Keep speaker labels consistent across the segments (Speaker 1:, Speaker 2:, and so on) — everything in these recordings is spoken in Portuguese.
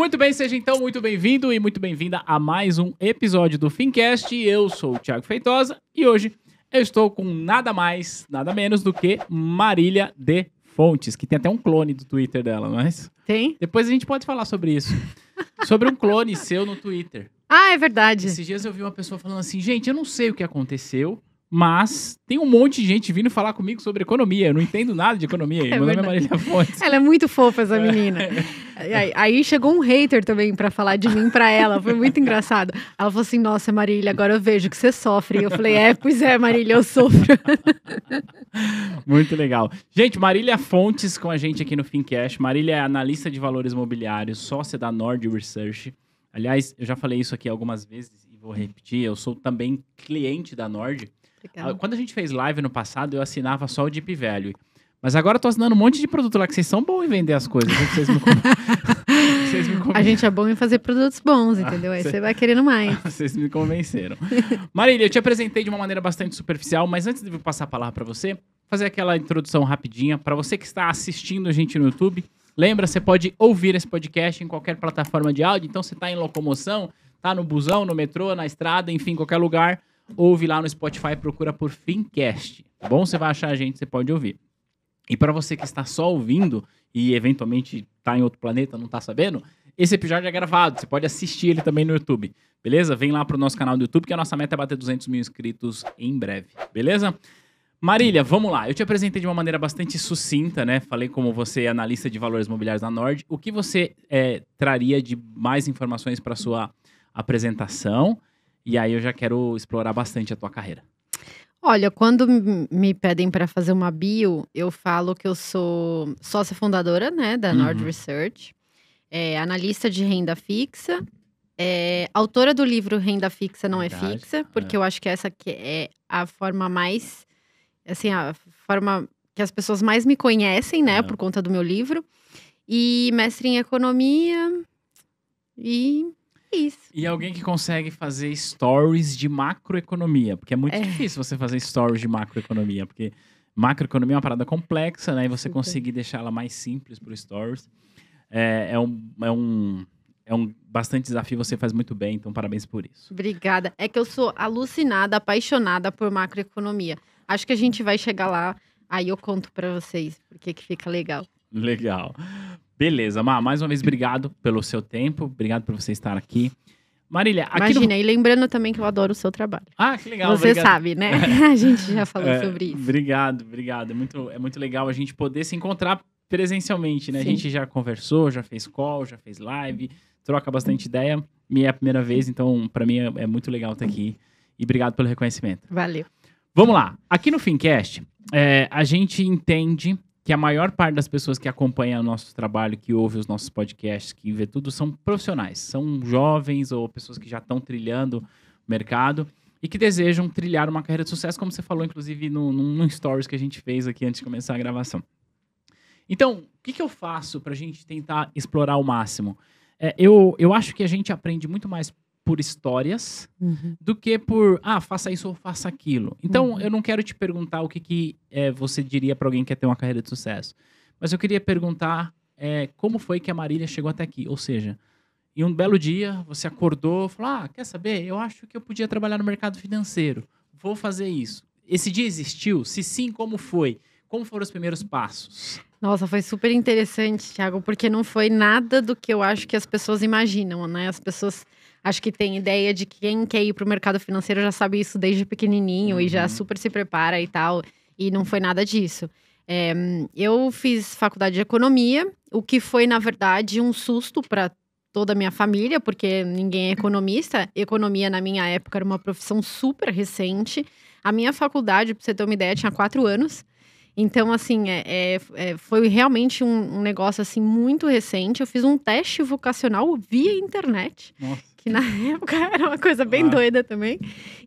Speaker 1: Muito bem, seja então muito bem-vindo e muito bem-vinda a mais um episódio do Fincast. Eu sou o Thiago Feitosa e hoje eu estou com nada mais, nada menos do que Marília de Fontes, que tem até um clone do Twitter dela, não é isso?
Speaker 2: Tem?
Speaker 1: Depois a gente pode falar sobre isso. sobre um clone seu no Twitter.
Speaker 2: Ah, é verdade.
Speaker 1: Esses dias eu vi uma pessoa falando assim, gente, eu não sei o que aconteceu, mas tem um monte de gente vindo falar comigo sobre economia. Eu não entendo nada de economia.
Speaker 2: É
Speaker 1: meu nome é. Marília Fontes.
Speaker 2: Ela é muito fofa, essa menina. Aí, aí chegou um hater também pra falar de mim pra ela. Foi muito engraçado. Ela falou assim: Nossa, Marília, agora eu vejo que você sofre. Eu falei: É, pois é, Marília, eu sofro.
Speaker 1: Muito legal. Gente, Marília Fontes com a gente aqui no Fincast. Marília é analista de valores imobiliários, sócia da Nord Research. Aliás, eu já falei isso aqui algumas vezes e vou repetir. Eu sou também cliente da Nord. Ah, Quando a gente fez live no passado, eu assinava só o Deep Value. Mas agora eu tô assinando um monte de produto lá que vocês são bons em vender as coisas. Vocês me, con- vocês me
Speaker 2: A gente é bom em fazer produtos bons, entendeu? Aí
Speaker 1: cê-
Speaker 2: você vai querendo mais.
Speaker 1: Vocês me convenceram. Marília, eu te apresentei de uma maneira bastante superficial, mas antes de eu passar a palavra para você, fazer aquela introdução rapidinha. Para você que está assistindo a gente no YouTube, lembra, você pode ouvir esse podcast em qualquer plataforma de áudio. Então, você está em locomoção, tá no busão, no metrô, na estrada, enfim, qualquer lugar, ouve lá no Spotify, procura por Fincast. Tá bom? Você vai achar a gente, você pode ouvir. E para você que está só ouvindo e eventualmente está em outro planeta, não está sabendo, esse episódio é gravado. Você pode assistir ele também no YouTube. Beleza? Vem lá pro nosso canal do YouTube, que a nossa meta é bater 200 mil inscritos em breve. Beleza? Marília, vamos lá. Eu te apresentei de uma maneira bastante sucinta, né? Falei como você é analista de valores imobiliários da Nord. O que você é, traria de mais informações para sua apresentação? E aí eu já quero explorar bastante a tua carreira.
Speaker 2: Olha, quando m- me pedem para fazer uma bio, eu falo que eu sou sócia fundadora, né, da Nord
Speaker 1: Uhum.
Speaker 2: Research, é, analista de renda fixa, é, autora do livro Renda Fixa Não
Speaker 1: Verdade,
Speaker 2: é Fixa, porque eu acho que essa que é a forma mais, assim, a forma que as pessoas mais me conhecem, né,
Speaker 1: É.
Speaker 2: por conta do meu livro, e mestre em economia, e é isso.
Speaker 1: E alguém que consegue fazer stories de macroeconomia, porque é muito
Speaker 2: É.
Speaker 1: difícil você fazer stories de macroeconomia, porque macroeconomia é uma parada complexa, né? E você
Speaker 2: Super.
Speaker 1: conseguir deixar ela mais simples para stories é, é um, é um é um bastante desafio. Você faz muito bem, então parabéns por isso.
Speaker 2: Obrigada. É que eu sou alucinada, apaixonada por macroeconomia. Acho que a gente vai chegar lá, aí eu conto pra vocês, porque que fica legal.
Speaker 1: Legal. Beleza, Má, mais uma vez obrigado pelo seu tempo, obrigado por você estar aqui. Marília, aqui no...
Speaker 2: Imagina, e lembrando também que eu adoro o seu trabalho.
Speaker 1: Ah, que legal.
Speaker 2: Você
Speaker 1: obrigado.
Speaker 2: sabe, né? A gente já falou
Speaker 1: É,
Speaker 2: sobre isso.
Speaker 1: Obrigado, obrigado. É muito, é muito legal a gente poder se encontrar presencialmente, né? A
Speaker 2: Sim.
Speaker 1: gente já conversou, já fez call, já fez live, troca bastante ideia. Minha é a primeira vez, então para mim é, é muito legal estar aqui. E obrigado pelo reconhecimento.
Speaker 2: Valeu.
Speaker 1: Vamos lá. Aqui no Fincast, é, a gente entende que a maior parte das pessoas que acompanham o nosso trabalho, que ouve os nossos podcasts, que vê tudo, são profissionais. São jovens ou pessoas que já estão trilhando o mercado e que desejam trilhar uma carreira de sucesso, como você falou, inclusive, no, num, stories que a gente fez aqui antes de começar a gravação. Então, o que, que eu faço para a gente tentar explorar ao máximo? É, eu, eu acho que a gente aprende muito mais por histórias
Speaker 2: Uhum.
Speaker 1: do que por, ah, faça isso ou faça aquilo. Então,
Speaker 2: Uhum.
Speaker 1: eu não quero te perguntar o que, que é, você diria para alguém que quer ter uma carreira de sucesso. Mas eu queria perguntar é, como foi que a Marília chegou até aqui. Ou seja, em um belo dia, você acordou e falou, ah, quer saber? Eu acho que eu podia trabalhar no mercado financeiro. Vou fazer isso. Esse dia existiu? Se sim, como foi? Como foram os primeiros passos?
Speaker 2: Nossa, foi super interessante, Thiago, porque não foi nada do que eu acho que as pessoas imaginam, né? As pessoas acho que têm ideia de que quem quer ir para o mercado financeiro já sabe isso desde pequenininho e já
Speaker 1: Uhum.
Speaker 2: super se prepara e tal. E não foi nada disso. É, eu fiz faculdade de economia, o que foi, na verdade, um susto para toda a minha família, porque ninguém é economista. Economia, na minha época, era uma profissão super recente. A minha faculdade, para você ter uma ideia, tinha quatro anos. Então, assim, é, é- é- foi realmente um, um negócio assim muito recente. Eu fiz um teste vocacional via internet,
Speaker 1: Nossa.
Speaker 2: Que na época era uma coisa bem
Speaker 1: Ah.
Speaker 2: doida também.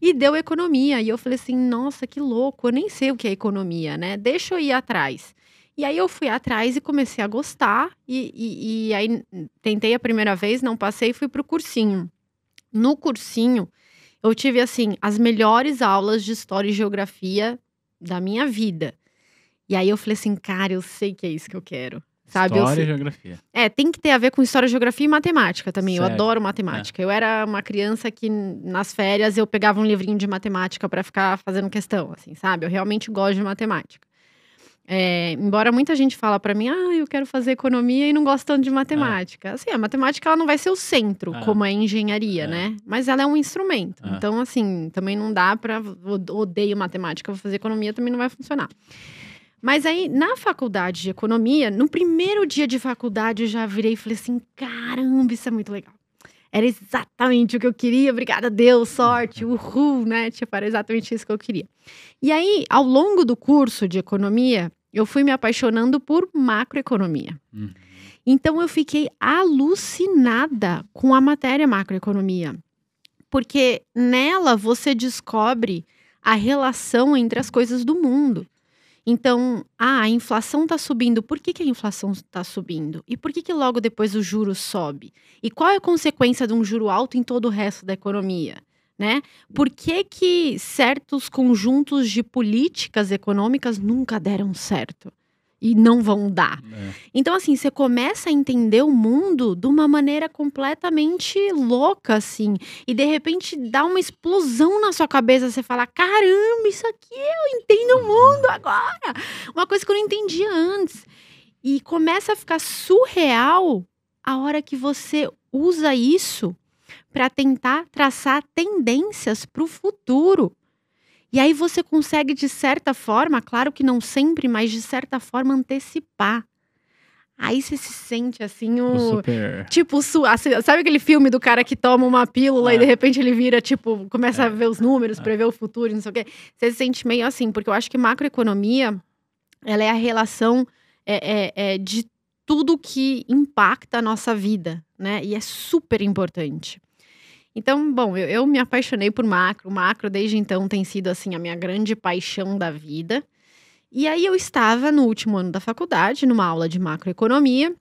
Speaker 2: E deu economia. E eu falei assim, nossa, que louco, eu nem sei o que é economia, né? Deixa eu ir atrás. E aí eu fui atrás e comecei a gostar. E, e- e aí tentei a primeira vez, não passei e fui pro cursinho. No cursinho, eu tive, assim, as melhores aulas de história e geografia da minha vida. E aí eu falei assim, cara, eu sei que é isso que eu quero. Sabe?
Speaker 1: História e geografia.
Speaker 2: é, tem que ter a ver com história, geografia e matemática também. Eu adoro matemática. Eu era uma criança que nas férias eu pegava um livrinho de matemática para ficar fazendo questão, assim, sabe? Eu realmente gosto de matemática. É, embora muita gente fala para mim, ah, eu quero fazer economia e não gosto tanto de matemática. Assim, a matemática ela não vai ser o centro,
Speaker 1: Ah.
Speaker 2: como é a engenharia,
Speaker 1: É.
Speaker 2: né? Mas ela é um instrumento. Então, assim, também não dá para odeio matemática, vou fazer economia também não vai funcionar. Mas aí, na faculdade de economia, no primeiro dia de faculdade, eu já virei e falei assim: caramba, isso é muito legal. Era exatamente o que eu queria, obrigada a Deus, sorte, uhul, né? Tipo, era exatamente isso que eu queria. E aí, ao longo do curso de economia, eu fui me apaixonando por macroeconomia.
Speaker 1: Uhum.
Speaker 2: Então eu fiquei alucinada com a matéria macroeconomia. Porque nela você descobre a relação entre as coisas do mundo. Então, ah, a inflação está subindo. Por que, que a inflação está subindo? E por que, que logo depois o juro sobe? E qual é a consequência de um juro alto em todo o resto da economia? Né? Por que, que certos conjuntos de políticas econômicas nunca deram certo? E não vão dar.
Speaker 1: É.
Speaker 2: Então, assim, você começa a entender o mundo de uma maneira completamente louca, assim. E de repente dá uma explosão na sua cabeça. Você fala: caramba, isso aqui eu entendo o mundo agora. Uma coisa que eu não entendia antes. E começa a ficar surreal a hora que você usa isso para tentar traçar tendências para o futuro. E aí você consegue, de certa forma, claro que não sempre, mas de certa forma, antecipar. Aí você se sente assim,
Speaker 1: O super.
Speaker 2: Tipo, sabe aquele filme do cara que toma uma pílula
Speaker 1: É.
Speaker 2: e de repente ele vira, tipo, começa
Speaker 1: É.
Speaker 2: a ver os números,
Speaker 1: É.
Speaker 2: prever o futuro, e não sei o quê. Você se sente meio assim, porque eu acho que macroeconomia, ela é a relação é, é, é, de tudo que impacta a nossa vida, né? E é super importante. Então, bom, eu, eu me apaixonei por macro. Macro, desde então, tem sido, assim, a minha grande paixão da vida. E aí eu estava no último ano da faculdade, numa aula de macroeconomia,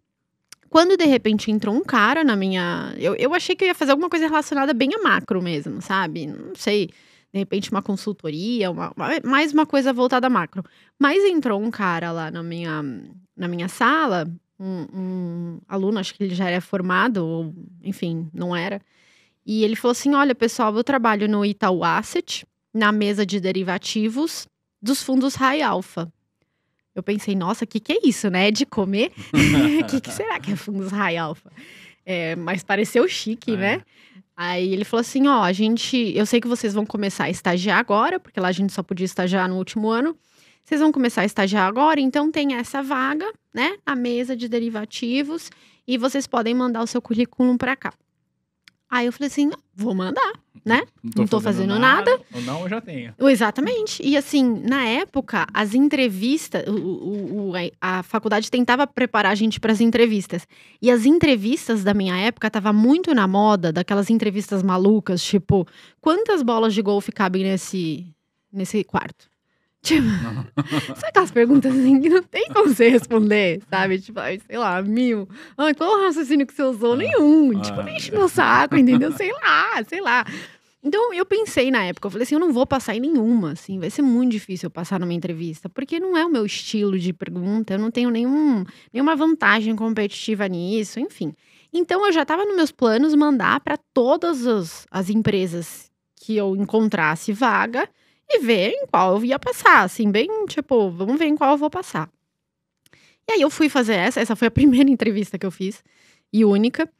Speaker 2: quando de repente entrou um cara na minha. Eu, eu achei que eu ia fazer alguma coisa relacionada bem a macro mesmo, sabe? Não sei. De repente, uma consultoria, uma, mais uma coisa voltada a macro. Mas entrou um cara lá na minha, na minha sala, um, um aluno, acho que ele já era formado, ou enfim, não era. E ele falou assim: Olha, pessoal, eu trabalho no Itaú Asset, na mesa de derivativos dos fundos High Alpha. Eu pensei, nossa, o que, que é isso, né? De comer? O que, que será que é fundos High Alpha? É, mas pareceu chique,
Speaker 1: É.
Speaker 2: né? Aí ele falou assim: ó, a gente. Eu sei que vocês vão começar a estagiar agora, porque lá a gente só podia estagiar no último ano. Vocês vão começar a estagiar agora, então tem essa vaga, né? Na mesa de derivativos, e vocês podem mandar o seu currículo pra cá. Aí eu falei assim: vou mandar. Não tô fazendo
Speaker 1: Ou não, eu já tenho.
Speaker 2: Exatamente. E assim, na época, as entrevistas, o, o- o- a a faculdade tentava preparar a gente para as entrevistas. E as entrevistas da minha época tava muito na moda, daquelas entrevistas malucas, tipo, quantas bolas de golfe cabem nesse, nesse quarto? Tipo, sabe aquelas perguntas assim que não tem como você responder, sabe? Tipo, ai, sei lá, mil. Ai, qual o raciocínio que você usou?
Speaker 1: Ah.
Speaker 2: Nenhum. Tipo,
Speaker 1: Ah.
Speaker 2: nem enche meu saco, entendeu? Sei lá, sei lá. Então, eu pensei na época, eu falei assim, eu não vou passar em nenhuma, assim, vai ser muito difícil eu passar numa entrevista, porque não é o meu estilo de pergunta, eu não tenho nenhum, nenhuma vantagem competitiva nisso, enfim. Então, eu já estava nos meus planos mandar para todas as, as empresas que eu encontrasse vaga e ver em qual eu ia passar, assim, bem, tipo, vamos ver em qual eu vou passar. E aí eu fui fazer essa, essa foi a primeira entrevista que eu fiz, e única.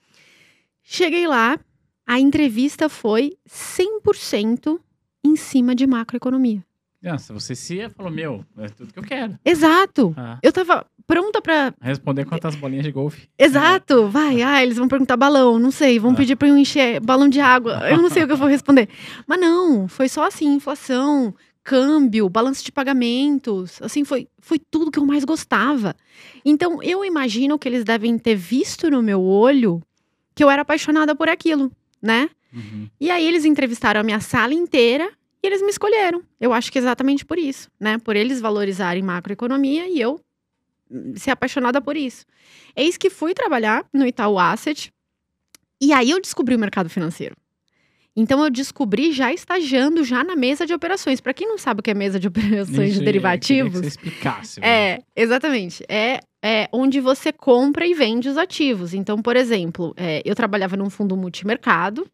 Speaker 2: Cheguei lá, a entrevista foi 100% em cima de macroeconomia.
Speaker 1: Nossa, você se falou, meu, é tudo que eu quero.
Speaker 2: Exato.
Speaker 1: Ah,
Speaker 2: Eu tava pronta pra.
Speaker 1: responder quantas bolinhas de golfe.
Speaker 2: Exato. Vai, ah, eles vão perguntar balão, não sei, vão
Speaker 1: Ah.
Speaker 2: pedir pra eu encher balão de água. Eu não sei o que eu vou responder. Mas não, foi só assim, inflação, câmbio, balanço de pagamentos, assim, foi, foi tudo que eu mais gostava. Então, eu imagino que eles devem ter visto no meu olho que eu era apaixonada por aquilo, né?
Speaker 1: Uhum.
Speaker 2: E aí eles entrevistaram a minha sala inteira e eles me escolheram. Eu acho que exatamente por isso, né? Por eles valorizarem macroeconomia e eu ser apaixonada por isso. Eis que fui trabalhar no Itaú Asset e aí eu descobri o mercado financeiro. Então eu descobri já estagiando já na mesa de operações. Para quem não sabe o que é mesa de operações
Speaker 1: Isso,
Speaker 2: de derivativos,
Speaker 1: que você explicasse.
Speaker 2: é, exatamente. É, é onde você compra e vende os ativos. Então, por exemplo, é, eu trabalhava num fundo multimercado,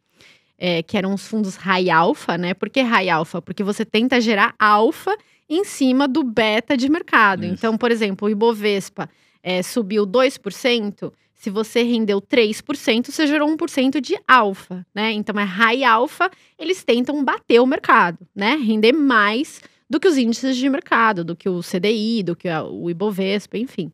Speaker 2: é, que eram os fundos high alpha, né? Por que high alpha? Porque você tenta gerar alfa em cima do beta de mercado.
Speaker 1: Isso.
Speaker 2: Então, por exemplo, o Ibovespa é, subiu 2%. Se você rendeu 3%, você gerou 1% de alfa, né? Então é high alfa, eles tentam bater o mercado, né? Render mais do que os índices de mercado, do que o CDI, do que o Ibovespa, enfim.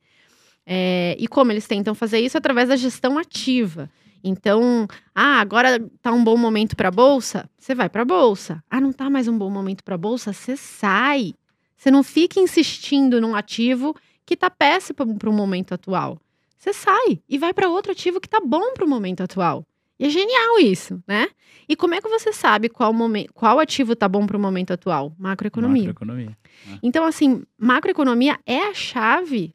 Speaker 2: É, e como eles tentam fazer isso? Através da gestão ativa. Então, ah, agora tá um bom momento para bolsa, você vai para bolsa. Ah, não tá mais um bom momento para bolsa, você sai. Você não fica insistindo num ativo que tá péssimo para o momento atual. Você sai e vai para outro ativo que tá bom para o momento atual. E é genial isso, né? E como é que você sabe qual, qual ativo tá bom para o momento atual? Macroeconomia.
Speaker 1: Macroeconomia.
Speaker 2: Então, assim, macroeconomia é a chave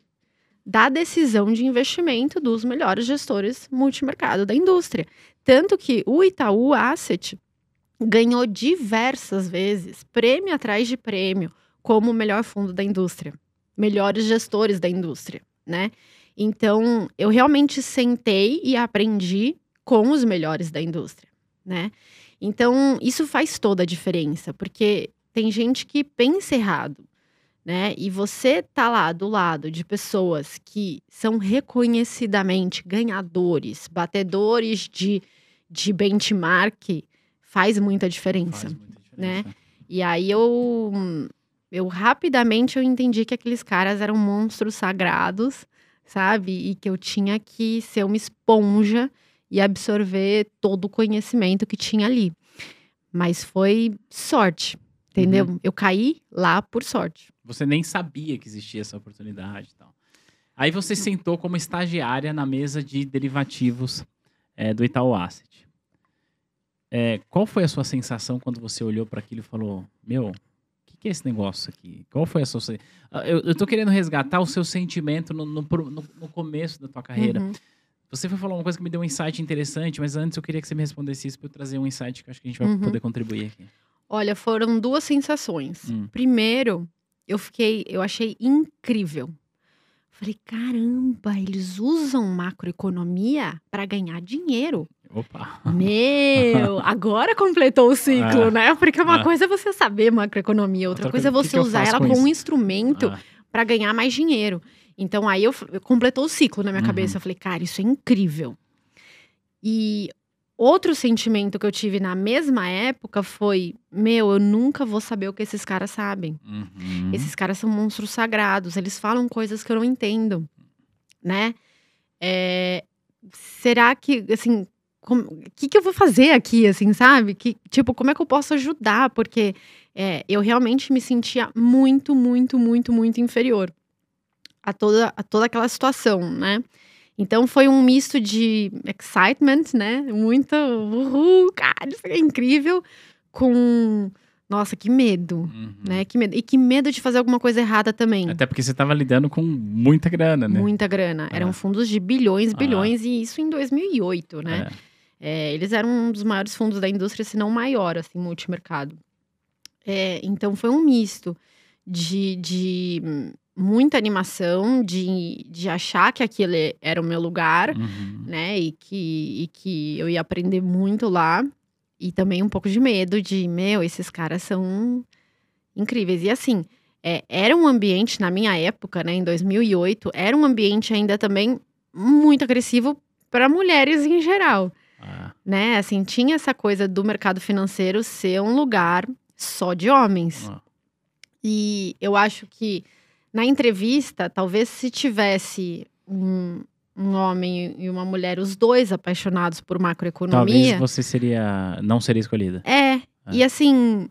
Speaker 2: da decisão de investimento dos melhores gestores multimercado da indústria. Tanto que o Itaú Asset ganhou diversas vezes, prêmio atrás de prêmio, como o melhor fundo da indústria, melhores gestores da indústria, né? Então, eu realmente sentei e aprendi com os melhores da indústria, né? Então, isso faz toda a diferença, porque tem gente que pensa errado, né? E você tá lá do lado de pessoas que são reconhecidamente ganhadores, batedores de, de benchmark, faz muita diferença.
Speaker 1: Faz muita
Speaker 2: né?
Speaker 1: diferença.
Speaker 2: E aí eu, eu rapidamente eu entendi que aqueles caras eram monstros sagrados, sabe? E que eu tinha que ser uma esponja e absorver todo o conhecimento que tinha ali. Mas foi sorte, entendeu? Eu caí lá por sorte.
Speaker 1: Você nem sabia que existia essa oportunidade e tal. Aí você sentou como estagiária na mesa de derivativos é, do Itaú Asset. É, qual foi a sua sensação quando você olhou para aquilo e falou: Meu, o que, que é esse negócio aqui? Qual foi a sua. Ah, Eu, eu tô querendo resgatar o seu sentimento no, no, no- no começo da tua carreira.
Speaker 2: Uhum.
Speaker 1: Você foi falar uma coisa que me deu um insight interessante, mas antes eu queria que você me respondesse isso para eu trazer um insight que eu acho que a gente vai
Speaker 2: Uhum.
Speaker 1: poder contribuir aqui.
Speaker 2: Olha, foram duas sensações.
Speaker 1: Hum.
Speaker 2: Primeiro, eu fiquei, eu achei incrível. Falei, caramba, eles usam macroeconomia para ganhar dinheiro.
Speaker 1: Opa!
Speaker 2: Meu, agora completou o ciclo,
Speaker 1: Ah.
Speaker 2: né? Porque uma
Speaker 1: Ah.
Speaker 2: coisa é você saber macroeconomia, outra,
Speaker 1: Outra
Speaker 2: coisa é
Speaker 1: coisa, que
Speaker 2: você usar ela
Speaker 1: com
Speaker 2: como um instrumento
Speaker 1: Ah,
Speaker 2: para ganhar mais dinheiro. Então aí eu, eu completou o ciclo na minha
Speaker 1: Uhum.
Speaker 2: cabeça. Eu falei, cara, isso é incrível. E outro sentimento que eu tive na mesma época foi: meu, eu nunca vou saber o que esses caras sabem.
Speaker 1: uhum.
Speaker 2: Esses caras são monstros sagrados, eles falam coisas que eu não entendo, né? É, será que, assim, o que, que eu vou fazer aqui, assim, sabe? Que, tipo, como é que eu posso ajudar? Porque é, eu realmente me sentia muito, muito, muito, muito inferior a toda, a toda aquela situação, né? Então foi um misto de excitement, né? Muito, uhul, cara, isso é incrível, com, nossa, que medo,
Speaker 1: Uhum.
Speaker 2: né? Que medo. E que medo de fazer alguma coisa errada também.
Speaker 1: Até porque você estava lidando com muita grana, né?
Speaker 2: Muita grana. Eram
Speaker 1: É.
Speaker 2: fundos de bilhões,
Speaker 1: Ah.
Speaker 2: bilhões, e isso em 2008, né?
Speaker 1: É.
Speaker 2: É, eles eram um dos maiores fundos da indústria, se não maior, assim, multimercado. É, então foi um misto de, de hum, muita animação, de, de achar que aquele era o meu lugar,
Speaker 1: Uhum.
Speaker 2: né? E que, e que eu ia aprender muito lá. E também um pouco de medo de, meu, esses caras são incríveis. E assim, é, era um ambiente, na minha época, né, em 2008, era um ambiente ainda também muito agressivo para mulheres em geral,
Speaker 1: Ah,
Speaker 2: né? Assim, tinha essa coisa do mercado financeiro ser um lugar só de homens.
Speaker 1: ó.
Speaker 2: E eu acho que na entrevista, talvez se tivesse um, um homem e uma mulher, os dois apaixonados por
Speaker 1: Talvez
Speaker 2: macroeconomia.
Speaker 1: você seria. não seria escolhida.
Speaker 2: É, e assim,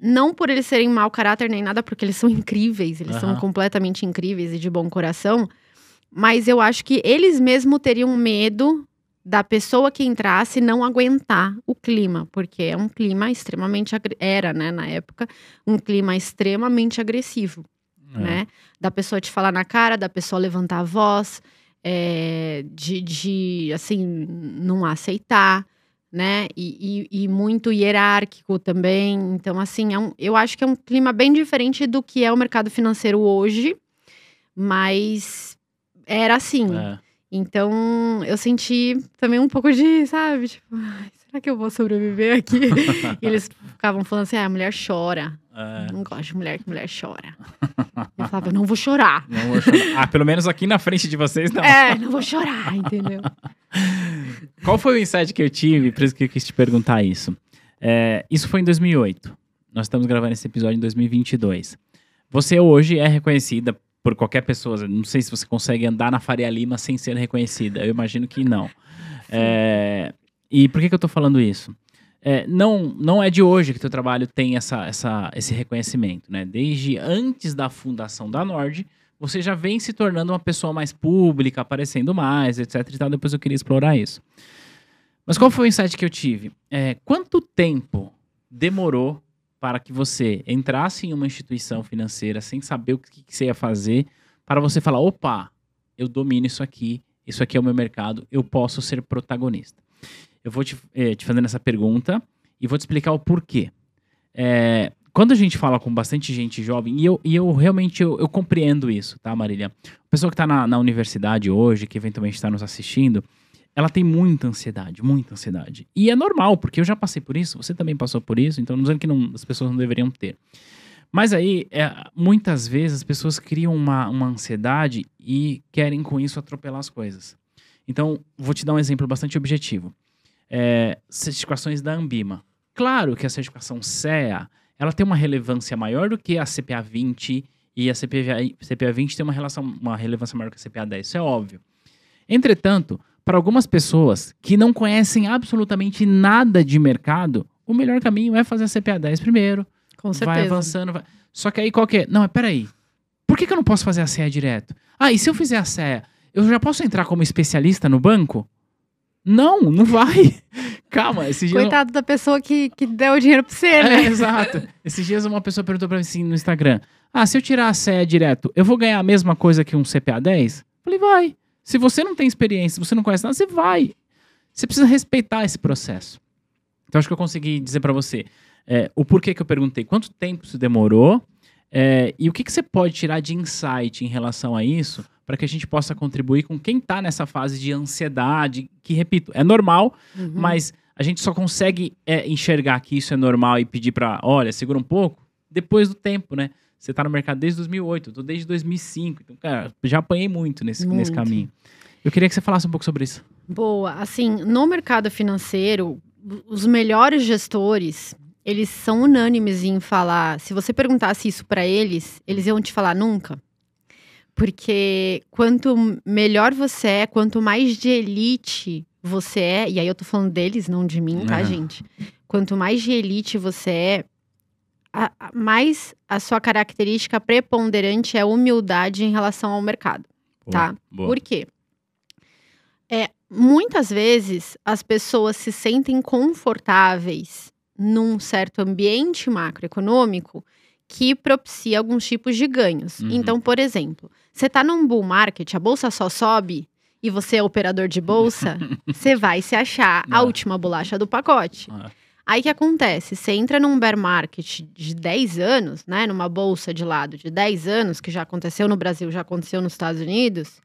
Speaker 2: não por eles serem mau caráter nem nada, porque eles são incríveis, eles são
Speaker 1: Aham.
Speaker 2: completamente incríveis e de bom coração, mas eu acho que eles mesmo teriam medo da pessoa que entrasse não aguentar o clima, porque é um clima extremamente era, né, na época, um clima extremamente agressivo
Speaker 1: É.
Speaker 2: né? Da pessoa te falar na cara, da pessoa levantar a voz, é, de, de, assim, não aceitar, né? E, e- e muito hierárquico também. Então, assim, é um- eu acho que é um clima bem diferente do que é o mercado financeiro hoje, mas era assim.
Speaker 1: É.
Speaker 2: Então, eu senti também um pouco de, sabe, tipo, "Ai, será que eu vou sobreviver aqui? e eles ficavam falando assim: ah, a mulher chora.
Speaker 1: É.
Speaker 2: Não gosto de mulher que mulher chora. Eu falava, eu não vou chorar.
Speaker 1: Não vou chorar. Ah, pelo menos aqui na frente de vocês, não.
Speaker 2: É, não vou chorar, entendeu?
Speaker 1: Qual foi o insight que eu tive? Por isso que eu quis te perguntar isso. É, isso foi em 2008. Nós estamos gravando esse episódio em 2022. Você hoje é reconhecida por qualquer pessoa. Não sei se você consegue andar na Faria Lima sem ser reconhecida. Eu imagino que não. É, e por que, que eu tô falando isso? É, não, não é de hoje que teu trabalho tem essa, essa, esse reconhecimento, né? Desde antes da fundação da Nord, você já vem se tornando uma pessoa mais pública, aparecendo mais, etc. E tal. Depois eu queria explorar isso. Mas qual foi o insight que eu tive? É, quanto tempo demorou para que você entrasse em uma instituição financeira sem saber o que, que você ia fazer, para você falar: opa, eu domino isso aqui, isso aqui é o meu mercado, eu posso ser protagonista? Eu vou te, eh, te fazendo essa pergunta e vou te explicar o porquê. É, quando a gente fala com bastante gente jovem, e eu, e eu realmente eu, eu compreendo isso, tá, Marília? A pessoa que está na, na universidade hoje, que eventualmente está nos assistindo, ela tem muita ansiedade, muita ansiedade. E é normal, porque eu já passei por isso, você também passou por isso, então não dizendo que não- as pessoas não deveriam ter. Mas aí, é, muitas vezes, as pessoas criam uma, uma ansiedade e querem com isso atropelar as coisas. Então, vou te dar um exemplo bastante objetivo. É, certificações da Ambima. Claro que a certificação CEA, ela tem uma relevância maior do que a CPA 20 e a CPA, CPA 20 tem uma, relação, uma relevância maior que a CPA 10, isso é óbvio. Entretanto, para algumas pessoas que não conhecem absolutamente nada de mercado, o melhor caminho é fazer a CPA 10 primeiro,
Speaker 2: Com
Speaker 1: vai
Speaker 2: certeza.
Speaker 1: avançando. Vai... Só que aí qual que é? Não, peraí. Por que, que eu não posso fazer a CEA direto? Ah, e se eu fizer a CEA, eu já posso entrar como especialista no banco? Não, não vai. Calma, esses dias.
Speaker 2: Coitado da pessoa que, que deu o dinheiro pra você,
Speaker 1: É,
Speaker 2: né?
Speaker 1: exato. Esses dias uma pessoa perguntou pra mim assim no Instagram: Ah, se eu tirar a CEA direto, eu vou ganhar a mesma coisa que um CPA 10? Falei, vai. Se você não tem experiência, se você não conhece nada, você vai. Você precisa respeitar esse processo. Então, acho que eu consegui dizer pra você é, o porquê que eu perguntei, quanto tempo isso demorou é, e o que, que você pode tirar de insight em relação a isso para que a gente possa contribuir com quem tá nessa fase de ansiedade, que, repito, é normal,
Speaker 2: Uhum.
Speaker 1: mas a gente só consegue é, enxergar que isso é normal e pedir pra, olha, segura um pouco, depois do tempo, né? Você tá no mercado desde 2008, eu tô desde 2005. Então, cara, já apanhei muito nesse, nesse
Speaker 2: Muito.
Speaker 1: caminho. Eu queria que você falasse um pouco sobre isso.
Speaker 2: Boa. Assim, no mercado financeiro, os melhores gestores, eles são unânimes em falar. Se você perguntasse isso para eles, eles iam te falar nunca. Porque quanto melhor você é, quanto mais de elite você é, e aí eu tô falando deles, não de mim, tá,
Speaker 1: Aham.
Speaker 2: gente? Quanto mais de elite você é, a- a- mais a sua característica preponderante é a humildade em relação ao mercado. Tá.
Speaker 1: Boa.
Speaker 2: Por quê? É, muitas vezes as pessoas se sentem confortáveis num certo ambiente macroeconômico que propicia alguns tipos de ganhos.
Speaker 1: Uhum.
Speaker 2: Então, por exemplo, você está num bull market, a bolsa só sobe e você é operador de bolsa, você vai se achar a
Speaker 1: Ah.
Speaker 2: última bolacha do pacote.
Speaker 1: Ah,
Speaker 2: Aí o que acontece? Você entra num bear market de 10 anos, né? Numa bolsa de lado de 10 anos, que já aconteceu no Brasil, já aconteceu nos Estados Unidos.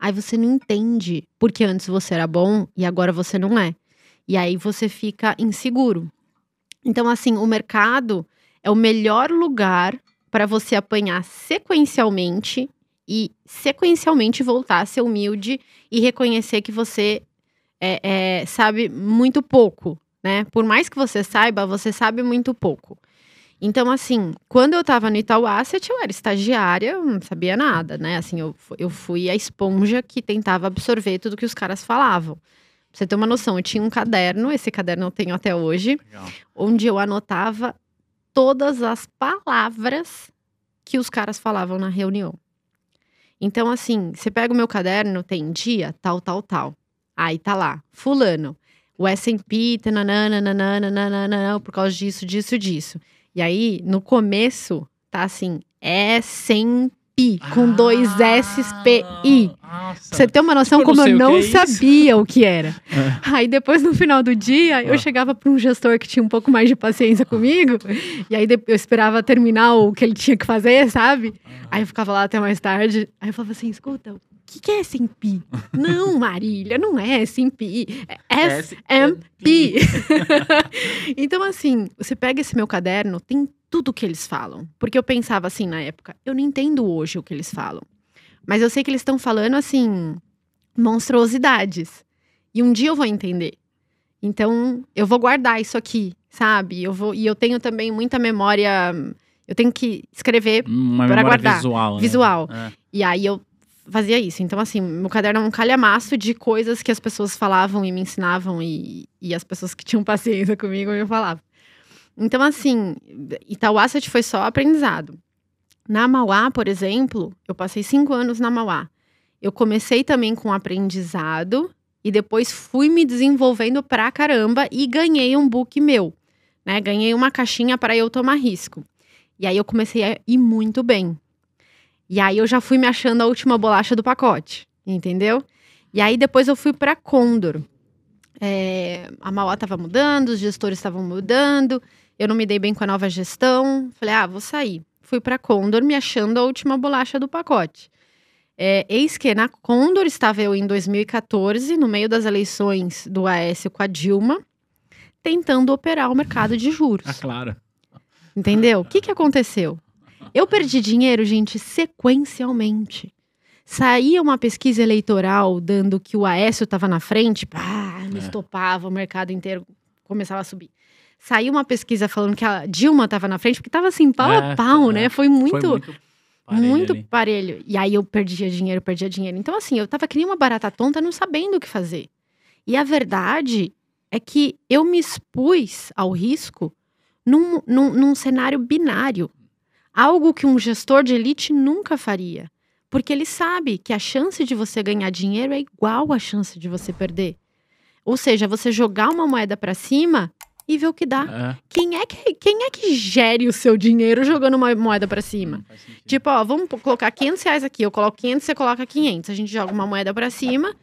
Speaker 2: Aí você não entende porque antes você era bom e agora você não é. E aí você fica inseguro. Então, assim, o mercado é o melhor lugar para você apanhar sequencialmente e sequencialmente voltar a ser humilde e reconhecer que você é, é, sabe muito pouco, né? Por mais que você saiba, você sabe muito pouco. Então, assim, quando eu tava no Itaú Asset, eu era estagiária, eu não sabia nada, né? Assim, eu, eu fui a esponja que tentava absorver tudo que os caras falavam. Pra você ter uma noção, eu tinha um caderno, esse caderno eu tenho até hoje,
Speaker 1: legal.
Speaker 2: onde eu anotava todas as palavras que os caras falavam na reunião. Então, assim, você pega o meu caderno, tem dia, tal, tal, tal. Aí tá lá, fulano, o S&P, por causa disso, disso, disso. E aí, no começo, tá assim, Pi, com dois S, P, I.
Speaker 1: Nossa.
Speaker 2: Você ter uma noção
Speaker 1: eu
Speaker 2: como eu
Speaker 1: o
Speaker 2: não
Speaker 1: é isso.
Speaker 2: sabia o que era.
Speaker 1: É.
Speaker 2: Aí depois, no final do dia, eu
Speaker 1: Ah.
Speaker 2: chegava para um gestor que tinha um pouco mais de paciência comigo. E aí eu esperava terminar o que ele tinha que fazer, sabe? Aí eu ficava lá até mais tarde. Aí eu falava assim, escuta, o que, que é SMP? não, Marília, não é SMP. É SMP. então, assim, você pega esse meu caderno, tem tudo que eles falam. Porque eu pensava assim na época, eu não entendo hoje o que eles falam. Mas eu sei que eles estão falando, assim, monstruosidades. E um dia eu vou entender. Então, eu vou guardar isso aqui, sabe? Eu vou, e eu tenho também muita memória. Eu tenho que escrever
Speaker 1: memória
Speaker 2: guardar.
Speaker 1: visual. né?
Speaker 2: Visual.
Speaker 1: É.
Speaker 2: e aí eu fazia isso. Então, assim, meu caderno é um calhamaço de coisas que as pessoas falavam e me ensinavam, e, e as pessoas que tinham paciência comigo me falavam. Então, assim, Itauasset foi só aprendizado. Na Mauá, por exemplo, eu passei cinco anos na Mauá. Eu comecei também com aprendizado e depois fui me desenvolvendo pra caramba e ganhei um book meu, né? Ganhei uma caixinha para eu tomar risco. E aí eu comecei a ir muito bem. E aí eu já fui me achando a última bolacha do pacote, entendeu? E aí depois eu fui para Condor. É, a Mauá estava mudando, os gestores estavam mudando, eu não me dei bem com a nova gestão. Falei, ah, vou sair. Fui para Condor me achando a última bolacha do pacote. É, eis que na Condor estava eu em 2014, no meio das eleições do Aécio com a Dilma, tentando operar o mercado de juros.
Speaker 1: Ah, claro.
Speaker 2: Entendeu? O que, que aconteceu? Eu perdi dinheiro, gente, sequencialmente. Saía uma pesquisa eleitoral dando que o Aécio estava na frente, pá, me
Speaker 1: É.
Speaker 2: estopava, o mercado inteiro começava a subir. Saiu uma pesquisa falando que a Dilma estava na frente, porque estava assim, pau
Speaker 1: É,
Speaker 2: a pau,
Speaker 1: é.
Speaker 2: né? Foi muito,
Speaker 1: Foi muito parelho
Speaker 2: muito
Speaker 1: ali.
Speaker 2: parelho. E aí eu perdia dinheiro, perdia dinheiro. Então, assim, eu tava que nem uma barata tonta, não sabendo o que fazer. E a verdade é que eu me expus ao risco num, num, num cenário binário. Algo que um gestor de elite nunca faria. Porque ele sabe que a chance de você ganhar dinheiro é igual à chance de você perder. Ou seja, você jogar uma moeda para cima e ver o que dá.
Speaker 1: É,
Speaker 2: Quem é que, quem é que gere o seu dinheiro jogando uma moeda para cima?
Speaker 1: sentido.
Speaker 2: Tipo, ó, vamos colocar 500 reais aqui. Eu coloco 500, você coloca 500. A gente joga uma moeda pra cima.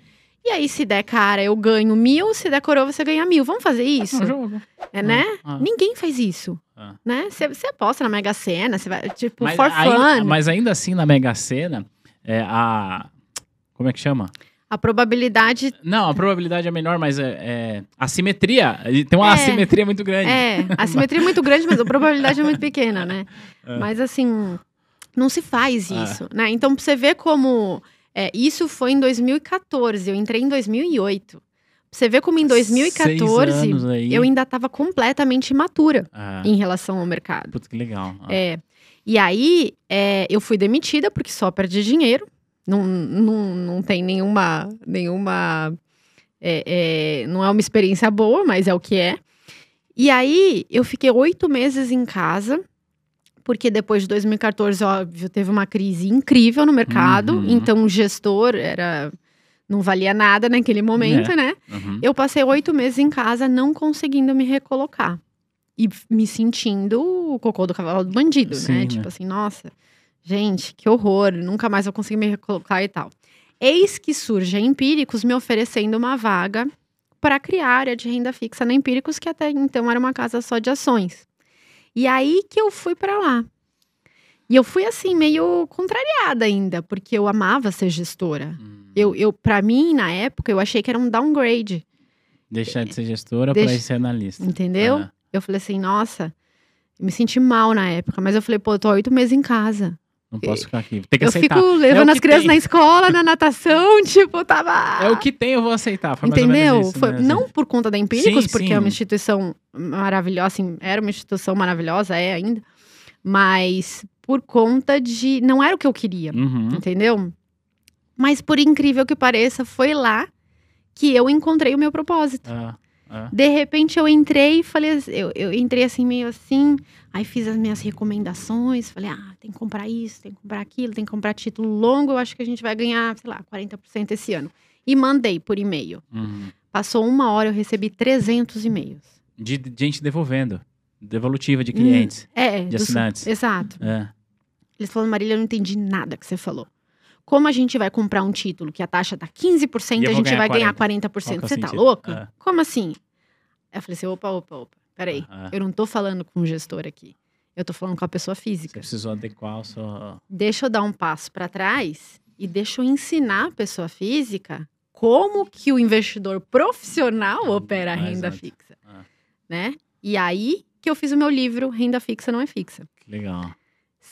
Speaker 2: E aí, se der cara, eu ganho mil. Se der coroa, você ganha mil. Vamos fazer isso?
Speaker 1: É um jogo.
Speaker 2: É, né?
Speaker 1: Ah.
Speaker 2: Ninguém faz isso.
Speaker 1: Ah.
Speaker 2: Né? Você você aposta na Mega Sena, você vai, tipo,
Speaker 1: Mas
Speaker 2: for
Speaker 1: ainda,
Speaker 2: fun.
Speaker 1: mas ainda assim, na Mega Sena, é, a. Como é que chama?
Speaker 2: A probabilidade
Speaker 1: Não, a probabilidade é menor, mas é, é assimetria. Tem uma
Speaker 2: É.
Speaker 1: assimetria muito grande.
Speaker 2: é. A simetria é muito grande, mas a probabilidade é muito pequena, né?
Speaker 1: É.
Speaker 2: Mas assim, não se faz
Speaker 1: É.
Speaker 2: isso, né? Então, pra você ver como. é, isso foi em 2014, eu entrei em 2008. Pra você ver como em 2014
Speaker 1: Seis anos aí.
Speaker 2: eu ainda estava completamente imatura
Speaker 1: Ah,
Speaker 2: em relação ao mercado.
Speaker 1: Putz, que legal. Ah.
Speaker 2: É, e aí, é, eu fui demitida porque só perdi dinheiro. Não, não, não tem nenhuma. nenhuma é, é, não é uma experiência boa, mas é o que é. E aí, eu fiquei oito meses em casa, porque depois de 2014, óbvio, teve uma crise incrível no mercado.
Speaker 1: Uhum.
Speaker 2: Então, o gestor era. Não valia nada naquele momento,
Speaker 1: É.
Speaker 2: né?
Speaker 1: Uhum.
Speaker 2: Eu passei oito meses em casa não conseguindo me recolocar. E me sentindo o cocô do cavalo do bandido,
Speaker 1: Sim,
Speaker 2: né?
Speaker 1: né?
Speaker 2: Tipo assim, nossa, gente, que horror, nunca mais vou conseguir me recolocar e tal. Eis que surge a Empíricos me oferecendo uma vaga para criar área de renda fixa na Empíricos, que até então era uma casa só de ações. E aí que eu fui para lá. E eu fui assim, meio contrariada ainda, porque eu amava ser gestora.
Speaker 1: Hum.
Speaker 2: Eu, eu para mim, na época, eu achei que era um downgrade.
Speaker 1: Deixar de ser gestora
Speaker 2: Deixa-
Speaker 1: ir ser analista.
Speaker 2: Entendeu?
Speaker 1: Ah,
Speaker 2: Eu falei assim, nossa, eu me senti mal na época, mas eu falei, pô, eu tô há oito meses em casa.
Speaker 1: Não posso ficar aqui. Tem que
Speaker 2: eu
Speaker 1: aceitar.
Speaker 2: fico levando
Speaker 1: É
Speaker 2: as crianças
Speaker 1: tem.
Speaker 2: na escola, na natação, tipo, tava.
Speaker 1: É o que tem, eu vou aceitar. Foi
Speaker 2: Entendeu?
Speaker 1: isso,
Speaker 2: Foi,
Speaker 1: né?
Speaker 2: não por conta da Empíricos,
Speaker 1: Sim,
Speaker 2: porque
Speaker 1: sim.
Speaker 2: é uma instituição maravilhosa, assim, era uma instituição maravilhosa, é ainda, mas por conta de. Não era o que eu queria,
Speaker 1: Uhum.
Speaker 2: entendeu? Mas por incrível que pareça, foi lá que eu encontrei o meu propósito.
Speaker 1: Ah, ah.
Speaker 2: De repente eu entrei e falei, eu, eu entrei assim, meio assim, aí fiz as minhas recomendações, falei, ah, tem que comprar isso, tem que comprar aquilo, tem que comprar título longo, eu acho que a gente vai ganhar, sei lá, 40% esse ano. E mandei por e-mail.
Speaker 1: Uhum.
Speaker 2: Passou uma hora, eu recebi 300 e-mails.
Speaker 1: De, de gente devolvendo. Devolutiva de clientes.
Speaker 2: É,
Speaker 1: De
Speaker 2: dos-
Speaker 1: assinantes.
Speaker 2: Exato.
Speaker 1: É.
Speaker 2: Eles falaram, Marília, eu não entendi nada que você falou. Como a gente vai comprar um título que a taxa tá 15%
Speaker 1: E
Speaker 2: e
Speaker 1: eu
Speaker 2: a gente vai
Speaker 1: ganhar
Speaker 2: ganhar 40%?
Speaker 1: Qual que é o
Speaker 2: Você tá louca?
Speaker 1: É.
Speaker 2: Como assim? Eu falei assim, opa, opa, opa. Peraí,
Speaker 1: Ah,
Speaker 2: eu não tô falando com o gestor aqui. Eu tô falando com a pessoa
Speaker 1: Você
Speaker 2: física.
Speaker 1: precisou adequar o seu.
Speaker 2: Deixa eu dar um passo para trás e deixa eu ensinar a pessoa física como que o investidor profissional opera a
Speaker 1: Ah,
Speaker 2: renda
Speaker 1: exato.
Speaker 2: fixa,
Speaker 1: Ah,
Speaker 2: né? E aí que eu fiz o meu livro Renda Fixa Não é Fixa.
Speaker 1: que legal.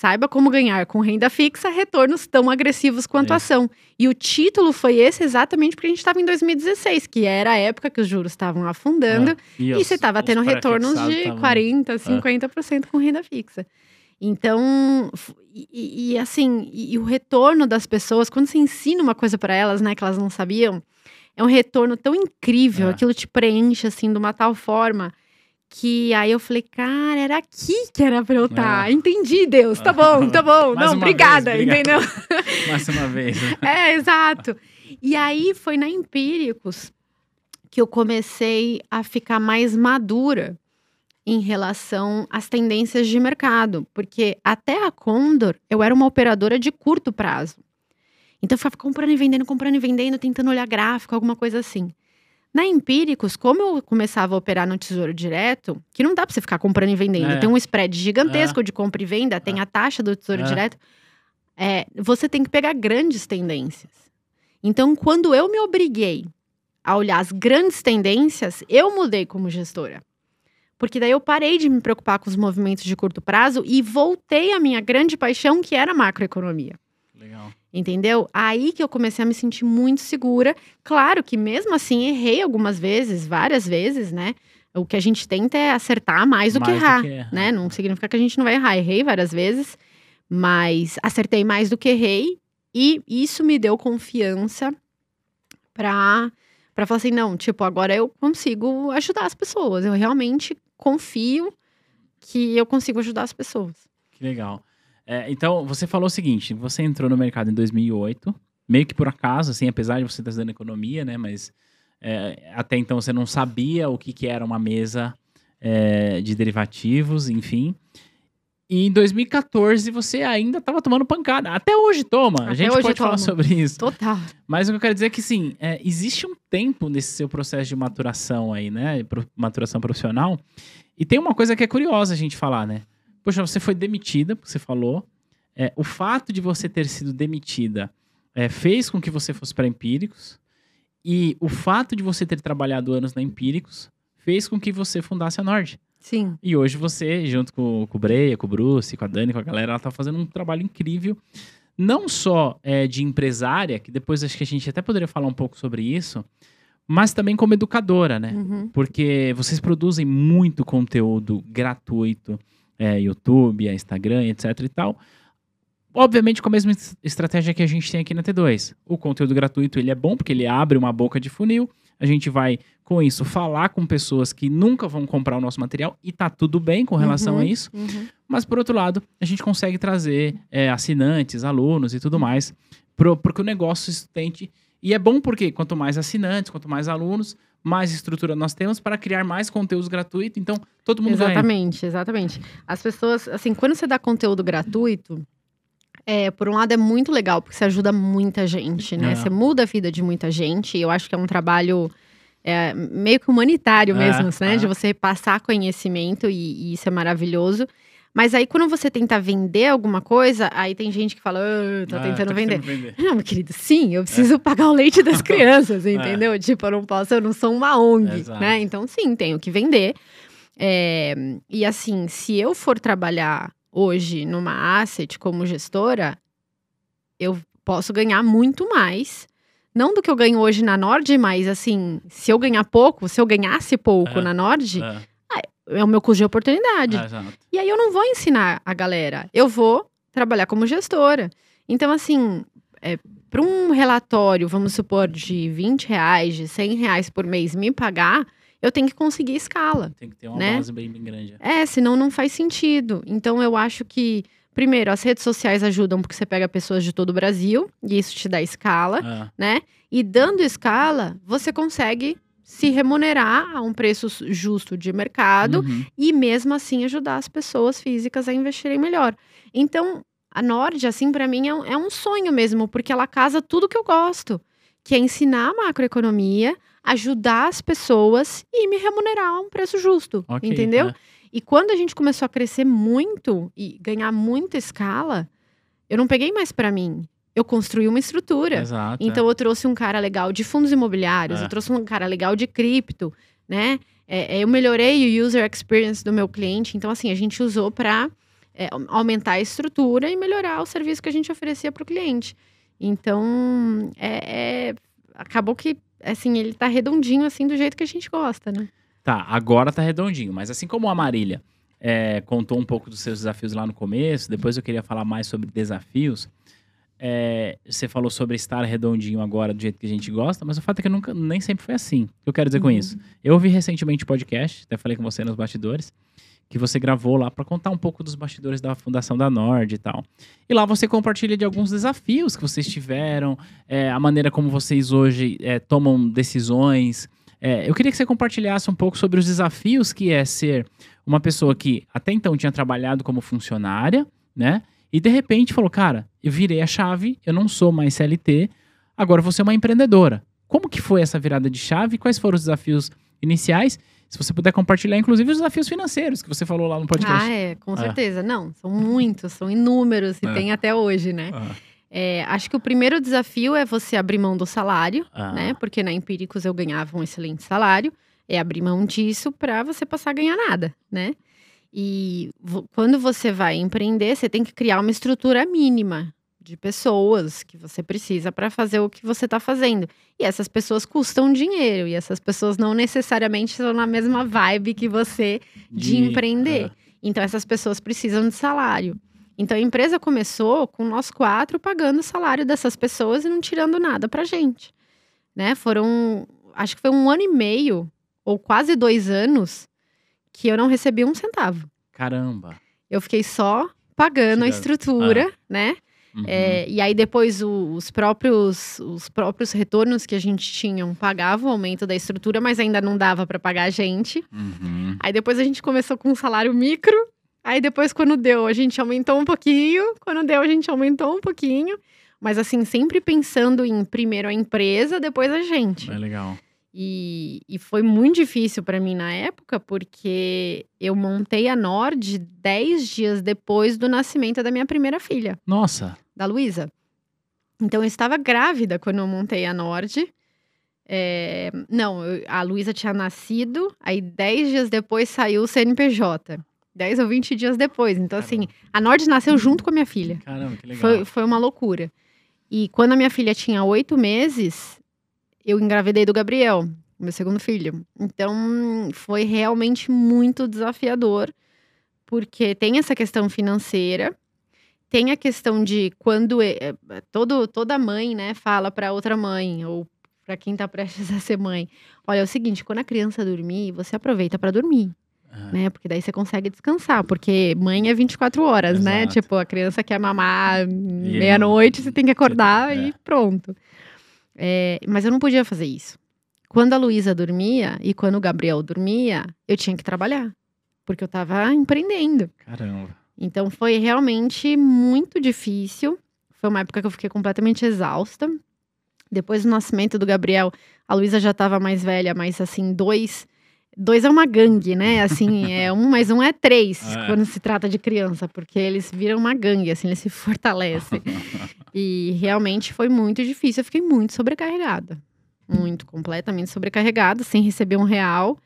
Speaker 2: Saiba como ganhar com renda fixa retornos tão agressivos quanto a
Speaker 1: Isso.
Speaker 2: ação. E o título foi esse exatamente porque a gente estava em 2016, que era a época que os juros estavam afundando
Speaker 1: Ah,
Speaker 2: e
Speaker 1: os-
Speaker 2: você estava tendo retornos de
Speaker 1: tavam-
Speaker 2: 40%, 50% com renda fixa. Então, e, e- e assim, e, e o retorno das pessoas, quando você ensina uma coisa para elas, né, que elas não sabiam, é um retorno tão incrível,
Speaker 1: É.
Speaker 2: aquilo te preenche assim de uma tal forma que aí eu falei, cara, era aqui que era pra eu estar.
Speaker 1: É.
Speaker 2: Entendi, Deus. Tá bom, tá bom. Não, obrigada,
Speaker 1: vez,
Speaker 2: entendeu?
Speaker 1: Mais uma vez. né?
Speaker 2: É, exato. E aí foi na Empíricos que eu comecei a ficar mais madura em relação às tendências de mercado, porque até a Condor eu era uma operadora de curto prazo. Então eu ficava comprando e vendendo, comprando e vendendo, tentando olhar gráfico, alguma coisa assim. Na Empíricos, como eu começava a operar no Tesouro Direto, que não dá pra você ficar comprando e vendendo,
Speaker 1: É.
Speaker 2: tem um spread gigantesco de compra e venda, tem a taxa do Tesouro
Speaker 1: É.
Speaker 2: Direto, é, você tem que pegar grandes tendências. Então, quando eu me obriguei a olhar as grandes tendências, eu mudei como gestora. Porque daí eu parei de me preocupar com os movimentos de curto prazo e voltei à minha grande paixão, que era a macroeconomia.
Speaker 1: Legal.
Speaker 2: Entendeu? Aí que eu comecei a me sentir muito segura. Claro que mesmo assim errei algumas vezes, várias vezes, né? O que a gente tenta é acertar mais do que
Speaker 1: Mais do
Speaker 2: errar,
Speaker 1: que errar.
Speaker 2: né? Não significa que a gente não vai errar. Errei várias vezes, mas acertei mais do que errei e isso me deu confiança pra para falar assim, não, tipo, agora eu consigo ajudar as pessoas. Eu realmente confio que eu consigo ajudar as pessoas.
Speaker 1: Que legal. É, então, você falou o seguinte: você entrou no mercado em 2008, meio que por acaso, assim, apesar de você estar estudando economia, né? Mas é, até então você não sabia o que, que era uma mesa é, de derivativos, enfim. E em 2014 você ainda estava tomando pancada. Até hoje toma. a
Speaker 2: Até
Speaker 1: gente
Speaker 2: hoje
Speaker 1: pode falar sobre isso.
Speaker 2: Total.
Speaker 1: Mas o que eu quero dizer é que, sim, é, existe um tempo nesse seu processo de maturação aí, né? Maturação profissional. E tem uma coisa que é curiosa a gente falar, né? Poxa, você foi demitida, porque você falou. É, o fato de você ter sido demitida é, fez com que você fosse para Empíricos. E o fato de você ter trabalhado anos na Empíricos fez com que você fundasse a Nord.
Speaker 2: Sim.
Speaker 1: E hoje você, junto com, com o Breia, com o Bruce, com a Dani, com a galera, ela tá fazendo um trabalho incrível. Não só é, de empresária, que depois acho que a gente até poderia falar um pouco sobre isso, mas também como educadora, né?
Speaker 2: Uhum.
Speaker 1: Porque vocês produzem muito conteúdo gratuito, é, YouTube, é, Instagram, etc e tal. Obviamente com a mesma es- estratégia que a gente tem aqui na T2. O conteúdo gratuito ele é bom porque ele abre uma boca de funil. A gente vai, com isso, falar com pessoas que nunca vão comprar o nosso material e tá tudo bem com relação
Speaker 2: Uhum.
Speaker 1: a isso.
Speaker 2: Uhum.
Speaker 1: Mas, por outro lado, a gente consegue trazer é, assinantes, alunos e tudo mais, para que o negócio sustente. E é bom porque quanto mais assinantes, quanto mais alunos, mais estrutura nós temos para criar mais conteúdos gratuitos. Então, todo mundo ganha.
Speaker 2: Exatamente, exatamente. As pessoas, assim, quando você dá conteúdo gratuito, é, por um lado é muito legal, porque você ajuda muita gente, né?
Speaker 1: É.
Speaker 2: Você muda a vida de muita gente. E eu acho que é um trabalho é, meio que humanitário
Speaker 1: É,
Speaker 2: mesmo, né?
Speaker 1: é.
Speaker 2: De você passar conhecimento e, e isso é maravilhoso. Mas aí, quando você tenta vender alguma coisa, aí tem gente que fala, ah, tô
Speaker 1: Ah,
Speaker 2: tentando vender.
Speaker 1: vender.
Speaker 2: Não, meu querido, sim, eu preciso pagar o leite das crianças, entendeu? Tipo, eu não posso, eu não sou uma ONG,
Speaker 1: Exato.
Speaker 2: né? Então, sim, tenho que vender. É, e assim, se eu for trabalhar hoje numa asset como gestora, eu posso ganhar muito mais. Não do que eu ganho hoje na Nord, mas assim, se eu ganhar pouco, se eu ganhasse pouco
Speaker 1: É.
Speaker 2: na Nord,
Speaker 1: É,
Speaker 2: é o meu custo de oportunidade.
Speaker 1: é, exato.
Speaker 2: E aí eu não vou ensinar a galera, eu vou trabalhar como gestora. Então, assim, para um relatório, vamos supor, de 20 reais, de 100 reais por mês me pagar, eu tenho que conseguir escala.
Speaker 1: Tem que ter uma
Speaker 2: Né?
Speaker 1: base bem, bem grande.
Speaker 2: É, senão não faz sentido. Então, eu acho que, primeiro, as redes sociais ajudam porque você pega pessoas de todo o Brasil, e isso te dá escala
Speaker 1: É,
Speaker 2: né? E dando escala, você consegue se remunerar a um preço justo de mercado
Speaker 1: uhum.
Speaker 2: e mesmo assim ajudar as pessoas físicas a investirem melhor. Então, a Nord, assim, para mim é um, é um sonho mesmo, porque ela casa tudo que eu gosto, que é ensinar macroeconomia, ajudar as pessoas e me remunerar a um preço justo,
Speaker 1: Ok,
Speaker 2: entendeu?
Speaker 1: é.
Speaker 2: E quando a gente começou a crescer muito e ganhar muita escala, eu não peguei mais para mim. Eu construí uma estrutura.
Speaker 1: Exato.
Speaker 2: Então eu trouxe um cara legal de fundos imobiliários,
Speaker 1: É.
Speaker 2: eu trouxe um cara legal de cripto, né? É, é, eu melhorei o user experience do meu cliente. Então, assim, a gente usou para aumentar a estrutura e melhorar o serviço que a gente oferecia para o cliente. Então, é, é- acabou que, assim, ele tá redondinho, assim, do jeito que a gente gosta, né?
Speaker 1: Tá, agora tá redondinho. Mas assim como a Marília é, contou um pouco dos seus desafios lá no começo, depois eu queria falar mais sobre desafios. É, você falou sobre estar redondinho agora do jeito que a gente gosta, mas o fato é que nunca, nem sempre foi assim. O que eu quero dizer com
Speaker 2: Uhum.
Speaker 1: isso? Eu ouvi recentemente o podcast, até falei com você nos bastidores, que você gravou lá para contar um pouco dos bastidores da fundação da Nord e tal. E lá você compartilha de alguns desafios que vocês tiveram, é, a maneira como vocês hoje é, tomam decisões. É, eu queria que você compartilhasse um pouco sobre os desafios que é ser uma pessoa que até então tinha trabalhado como funcionária, né? E de repente falou, cara, eu virei a chave, eu não sou mais CLT, agora vou ser uma empreendedora. Como que foi essa virada de chave? Quais foram os desafios iniciais? Se você puder compartilhar, inclusive, os desafios financeiros que você falou lá no podcast.
Speaker 2: Ah, é, com
Speaker 1: Ah.
Speaker 2: certeza. Não, são muitos, são inúmeros e
Speaker 1: É.
Speaker 2: tem até hoje, né?
Speaker 1: Ah,
Speaker 2: É, acho que o primeiro desafio é você abrir mão do salário,
Speaker 1: ah,
Speaker 2: né? Porque na Empíricos eu ganhava um excelente salário. É abrir mão disso para você passar a ganhar nada, né? E quando você vai empreender, você tem que criar uma estrutura mínima de pessoas que você precisa para fazer o que você está fazendo. E essas pessoas custam dinheiro, e essas pessoas não necessariamente estão na mesma vibe que você de empreender.
Speaker 1: ah,
Speaker 2: Então, essas pessoas precisam de salário. Então, a empresa começou com nós quatro pagando o salário dessas pessoas e não tirando nada pra gente. Né? Foram, acho que foi um ano e meio, ou quase dois anos, que eu não recebi um centavo.
Speaker 1: caramba.
Speaker 2: Eu fiquei só pagando a estrutura, né?
Speaker 1: Uhum.
Speaker 2: É, e aí depois o- os próprios os próprios retornos que a gente tinha pagavam o aumento da estrutura, mas ainda não dava para pagar a gente.
Speaker 1: Uhum.
Speaker 2: Aí depois a gente começou com um salário micro. Aí depois, quando deu, a gente aumentou um pouquinho. Quando deu, a gente aumentou um pouquinho. Mas assim, sempre pensando em primeiro a empresa, depois a gente.
Speaker 1: É legal.
Speaker 2: E, e foi muito difícil para mim na época, porque eu montei a Nord 10 dias depois do nascimento da minha primeira filha,
Speaker 1: Nossa,
Speaker 2: da Luísa. Então eu estava grávida quando eu montei a Nord. É, não, a Luísa tinha nascido, aí 10 dias depois saiu o CNPJ. 10 ou 20 dias depois. Então, assim, a Nord nasceu junto com a minha filha.
Speaker 1: caramba, que legal.
Speaker 2: Foi, foi uma loucura. E quando a minha filha tinha oito meses, eu engravidei do Gabriel, meu segundo filho. Então, foi realmente muito desafiador, porque tem essa questão financeira, tem a questão de quando é, é, todo, toda mãe, né, fala para outra mãe ou para quem tá prestes a ser mãe, olha, é o seguinte, quando a criança dormir, você aproveita para dormir
Speaker 1: Ah,
Speaker 2: né? Porque daí você consegue descansar, porque mãe é 24 horas, né?
Speaker 1: Exato.
Speaker 2: Tipo, a criança quer mamar meia-noite, você tem que acordar
Speaker 1: É.
Speaker 2: e pronto. É, mas eu não podia fazer isso. Quando a Luísa dormia e quando o Gabriel dormia, eu tinha que trabalhar, porque eu tava empreendendo.
Speaker 1: Caramba.
Speaker 2: Então foi realmente muito difícil. Foi uma época que eu fiquei completamente exausta. Depois do nascimento do Gabriel, a Luísa já estava mais velha, mas assim, dois. Dois é uma gangue, né? Assim, é um mais um é três
Speaker 1: É.
Speaker 2: quando se trata de criança, porque eles viram uma gangue, assim, eles se fortalecem. e realmente foi muito difícil. Eu fiquei muito sobrecarregada. Muito, completamente sobrecarregada, sem receber um real.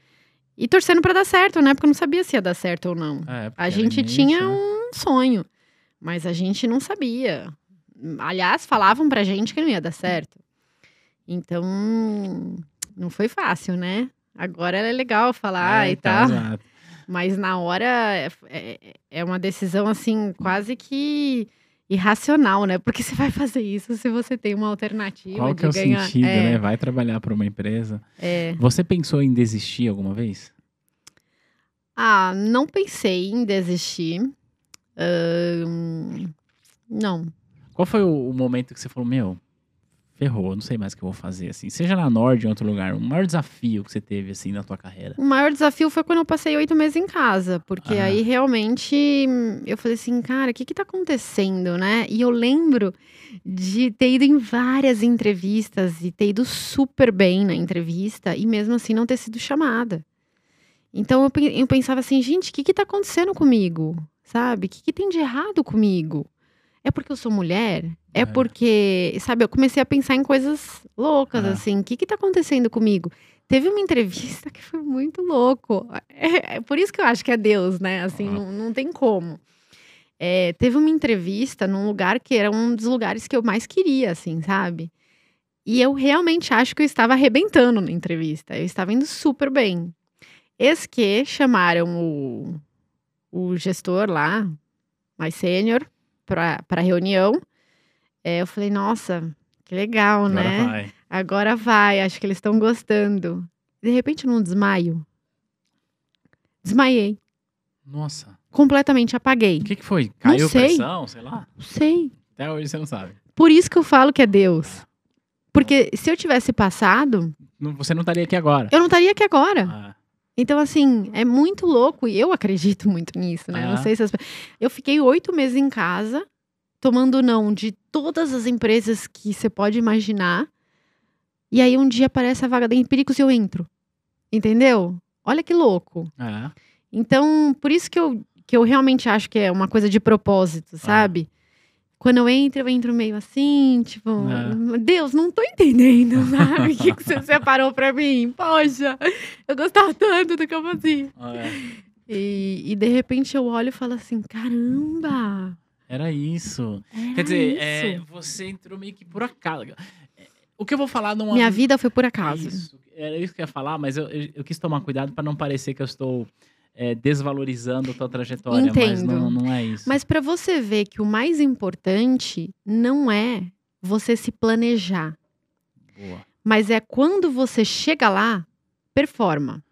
Speaker 2: E torcendo para dar certo, né? Porque eu não sabia se ia dar certo ou não.
Speaker 1: É,
Speaker 2: A gente tinha um sonho, mas a gente não sabia. Aliás, falavam pra gente que não ia dar certo. Então, não foi fácil, né? Agora é legal falar
Speaker 1: É,
Speaker 2: e
Speaker 1: então,
Speaker 2: tal,
Speaker 1: exato.
Speaker 2: mas na hora é, é- é uma decisão assim, quase que irracional, né? Porque você vai fazer isso se você tem uma alternativa
Speaker 1: Qual que é o
Speaker 2: ganhar.
Speaker 1: sentido,
Speaker 2: é,
Speaker 1: né? Vai trabalhar para uma empresa.
Speaker 2: é.
Speaker 1: Você pensou em desistir alguma vez?
Speaker 2: Ah, não pensei em desistir. Não.
Speaker 1: Qual foi o momento que você falou, meu, ferrou, eu não sei mais o que eu vou fazer, assim. Seja na Nord, em outro lugar, o maior desafio que você teve, assim, na tua carreira.
Speaker 2: O maior desafio foi quando eu passei oito meses em casa, porque
Speaker 1: Ah.
Speaker 2: aí realmente eu falei assim, cara, o que que tá acontecendo, né? E eu lembro de ter ido em várias entrevistas e ter ido super bem na entrevista e mesmo assim não ter sido chamada. Então eu pensava assim, gente, o que que tá acontecendo comigo? Sabe? O que que tem de errado comigo? É porque eu sou mulher? É,
Speaker 1: É.
Speaker 2: porque, sabe, eu comecei a pensar em coisas loucas,
Speaker 1: É.
Speaker 2: assim, o que que tá acontecendo comigo? Teve uma entrevista que foi muito louco. É, é por isso que eu acho que é Deus, né? Assim,
Speaker 1: Ah.
Speaker 2: não, não tem como. É, teve uma entrevista num lugar que era um dos lugares que eu mais queria, assim, sabe? E eu realmente acho que eu estava arrebentando na entrevista. Eu estava indo super bem. Eis que chamaram o, o gestor lá, mais sênior, para reunião. É, eu falei, nossa, que legal,
Speaker 1: Agora
Speaker 2: né?
Speaker 1: vai.
Speaker 2: Agora vai, acho que eles estão gostando. De repente, num desmaio. Desmaiei.
Speaker 1: Nossa.
Speaker 2: Completamente apaguei.
Speaker 1: O que, que foi? Caiu a
Speaker 2: sei.
Speaker 1: pressão, sei lá?
Speaker 2: Não sei.
Speaker 1: Até hoje você não sabe.
Speaker 2: Por isso que eu falo que é Deus. Porque se eu tivesse passado,
Speaker 1: Não- você não estaria aqui agora.
Speaker 2: eu não estaria aqui agora.
Speaker 1: Ah,
Speaker 2: Então, assim, é muito louco. E eu acredito muito nisso, né?
Speaker 1: Ah.
Speaker 2: Não sei se as... Eu fiquei oito meses em casa, tomando não de todas as empresas que você pode imaginar. E aí, um dia aparece a vaga da Empíricos e eu entro. Entendeu? Olha que louco.
Speaker 1: é.
Speaker 2: Então, por isso que eu, que eu realmente acho que é uma coisa de propósito, sabe? Quando eu entro, eu entro meio assim, tipo,
Speaker 1: É.
Speaker 2: Deus, não tô entendendo, sabe? O que, que você separou pra mim? Poxa, eu gostava tanto do que eu fazia.
Speaker 1: É.
Speaker 2: E, e de repente eu olho e falo assim: caramba!
Speaker 1: Era isso.
Speaker 2: era
Speaker 1: Quer dizer,
Speaker 2: isso.
Speaker 1: é, você entrou meio que por acaso. É, O que eu vou falar não
Speaker 2: Minha vida foi por acaso.
Speaker 1: Isso. Era isso que eu ia falar, mas eu, eu, eu quis tomar cuidado para não parecer que eu estou é, desvalorizando a tua trajetória. Mas
Speaker 2: Entendo.
Speaker 1: não, não é isso.
Speaker 2: Mas pra você ver que o mais importante não é você se planejar.
Speaker 1: Boa.
Speaker 2: Mas é quando você chega lá, performa.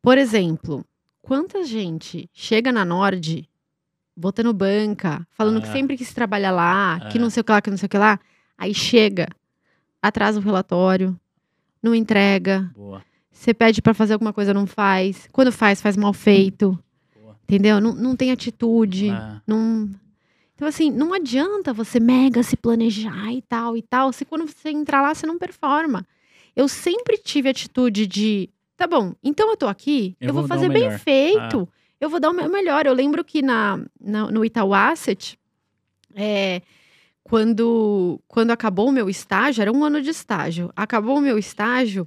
Speaker 2: Por exemplo, quanta gente chega na Nord, botando banca, falando que
Speaker 1: Ah.
Speaker 2: sempre quis trabalhar lá, que
Speaker 1: Ah.
Speaker 2: não sei o que lá, que não sei o que lá, aí chega, atrasa o relatório, não entrega,
Speaker 1: Boa.
Speaker 2: Você pede pra fazer alguma coisa, não faz. Quando faz, faz mal feito.
Speaker 1: Boa.
Speaker 2: Entendeu? Não, não tem atitude.
Speaker 1: Ah,
Speaker 2: Não... Então, assim, não adianta você mega se planejar e tal e tal, se quando você entrar lá você não performa. Eu sempre tive atitude de, tá bom, então eu tô aqui,
Speaker 1: Eu
Speaker 2: eu, vou,
Speaker 1: vou
Speaker 2: fazer bem
Speaker 1: melhor. Ah.
Speaker 2: feito, eu vou dar o meu melhor. Eu lembro que na, na- no Itaú Asset, é, quando, quando acabou o meu estágio, era um ano de estágio, acabou o meu estágio,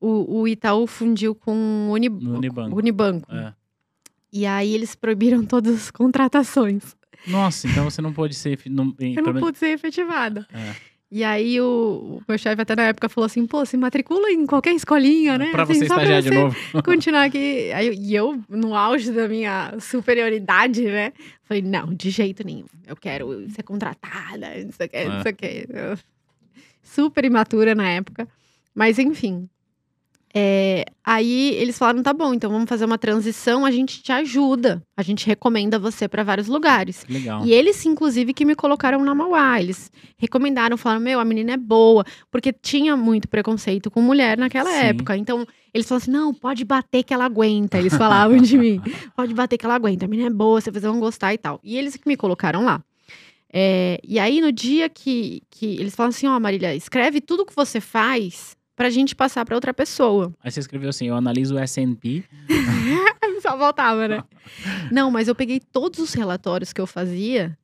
Speaker 2: o, o Itaú fundiu com o Uni-
Speaker 1: Unibanco.
Speaker 2: Unibanco.
Speaker 1: é.
Speaker 2: E aí eles proibiram todas as contratações.
Speaker 1: Nossa, então você não pode ser. Não,
Speaker 2: Eu não pude ser efetivada.
Speaker 1: É.
Speaker 2: E aí o, o meu chefe até na época falou assim, pô, se matricula em qualquer escolinha, né?
Speaker 1: Pra
Speaker 2: Assim,
Speaker 1: você estagiar de
Speaker 2: você
Speaker 1: novo.
Speaker 2: continuar aqui. Aí, e eu, no auge da minha superioridade, né? Falei, não, de jeito nenhum. Eu quero ser contratada, não sei o que,
Speaker 1: É.
Speaker 2: não sei o que. Super imatura na época. Mas enfim. É, aí eles falaram, tá bom, então vamos fazer uma transição, a gente te ajuda. A gente recomenda você para vários lugares.
Speaker 1: Legal.
Speaker 2: E eles, inclusive, que me colocaram na Mauá. Eles recomendaram, falaram: Meu, a menina é boa. Porque tinha muito preconceito com mulher naquela
Speaker 1: Sim.
Speaker 2: época. Então, eles falaram assim: Não, pode bater que ela aguenta. Eles falavam de mim: Pode bater que ela aguenta. A menina é boa, vocês vão gostar e tal. E eles que me colocaram lá. É, e aí, no dia que, que eles falam assim: Ó, Marília, escreve tudo que você faz pra gente passar pra outra pessoa.
Speaker 1: Aí você escreveu assim: eu analiso o S&P.
Speaker 2: Só voltava, né? Não, mas eu peguei todos os relatórios que eu fazia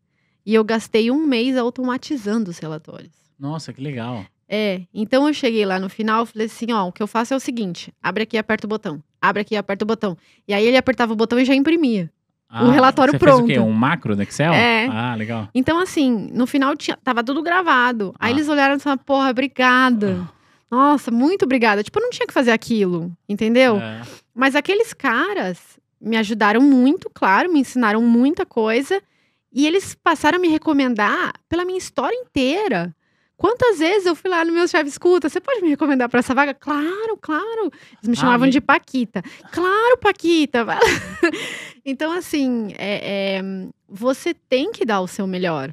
Speaker 2: e eu gastei um mês automatizando os relatórios.
Speaker 1: Nossa, que legal.
Speaker 2: É, então eu cheguei lá no final e falei assim, ó, o que eu faço é o seguinte, abre aqui e aperta o botão, abre aqui e aperta o botão. E aí ele apertava o botão e já imprimia.
Speaker 1: Ah,
Speaker 2: relatório
Speaker 1: você Fez o quê?
Speaker 2: pronto.
Speaker 1: Um macro do Excel?
Speaker 2: É.
Speaker 1: Ah, legal.
Speaker 2: Então assim, no final tinha, tava tudo gravado. Aí
Speaker 1: Ah.
Speaker 2: eles olharam e falaram, porra, obrigada. Nossa, muito obrigada. Tipo, eu não tinha que fazer aquilo, entendeu?
Speaker 1: É.
Speaker 2: Mas aqueles caras me ajudaram muito, claro, me ensinaram muita coisa. E eles passaram a me recomendar pela minha história inteira. Quantas vezes eu fui lá no meu chefe, escuta, você pode me recomendar para essa vaga? Claro, claro. Eles me
Speaker 1: Ah,
Speaker 2: chamavam de Paquita. Claro, Paquita. então, assim, é- é, você tem que dar o seu melhor.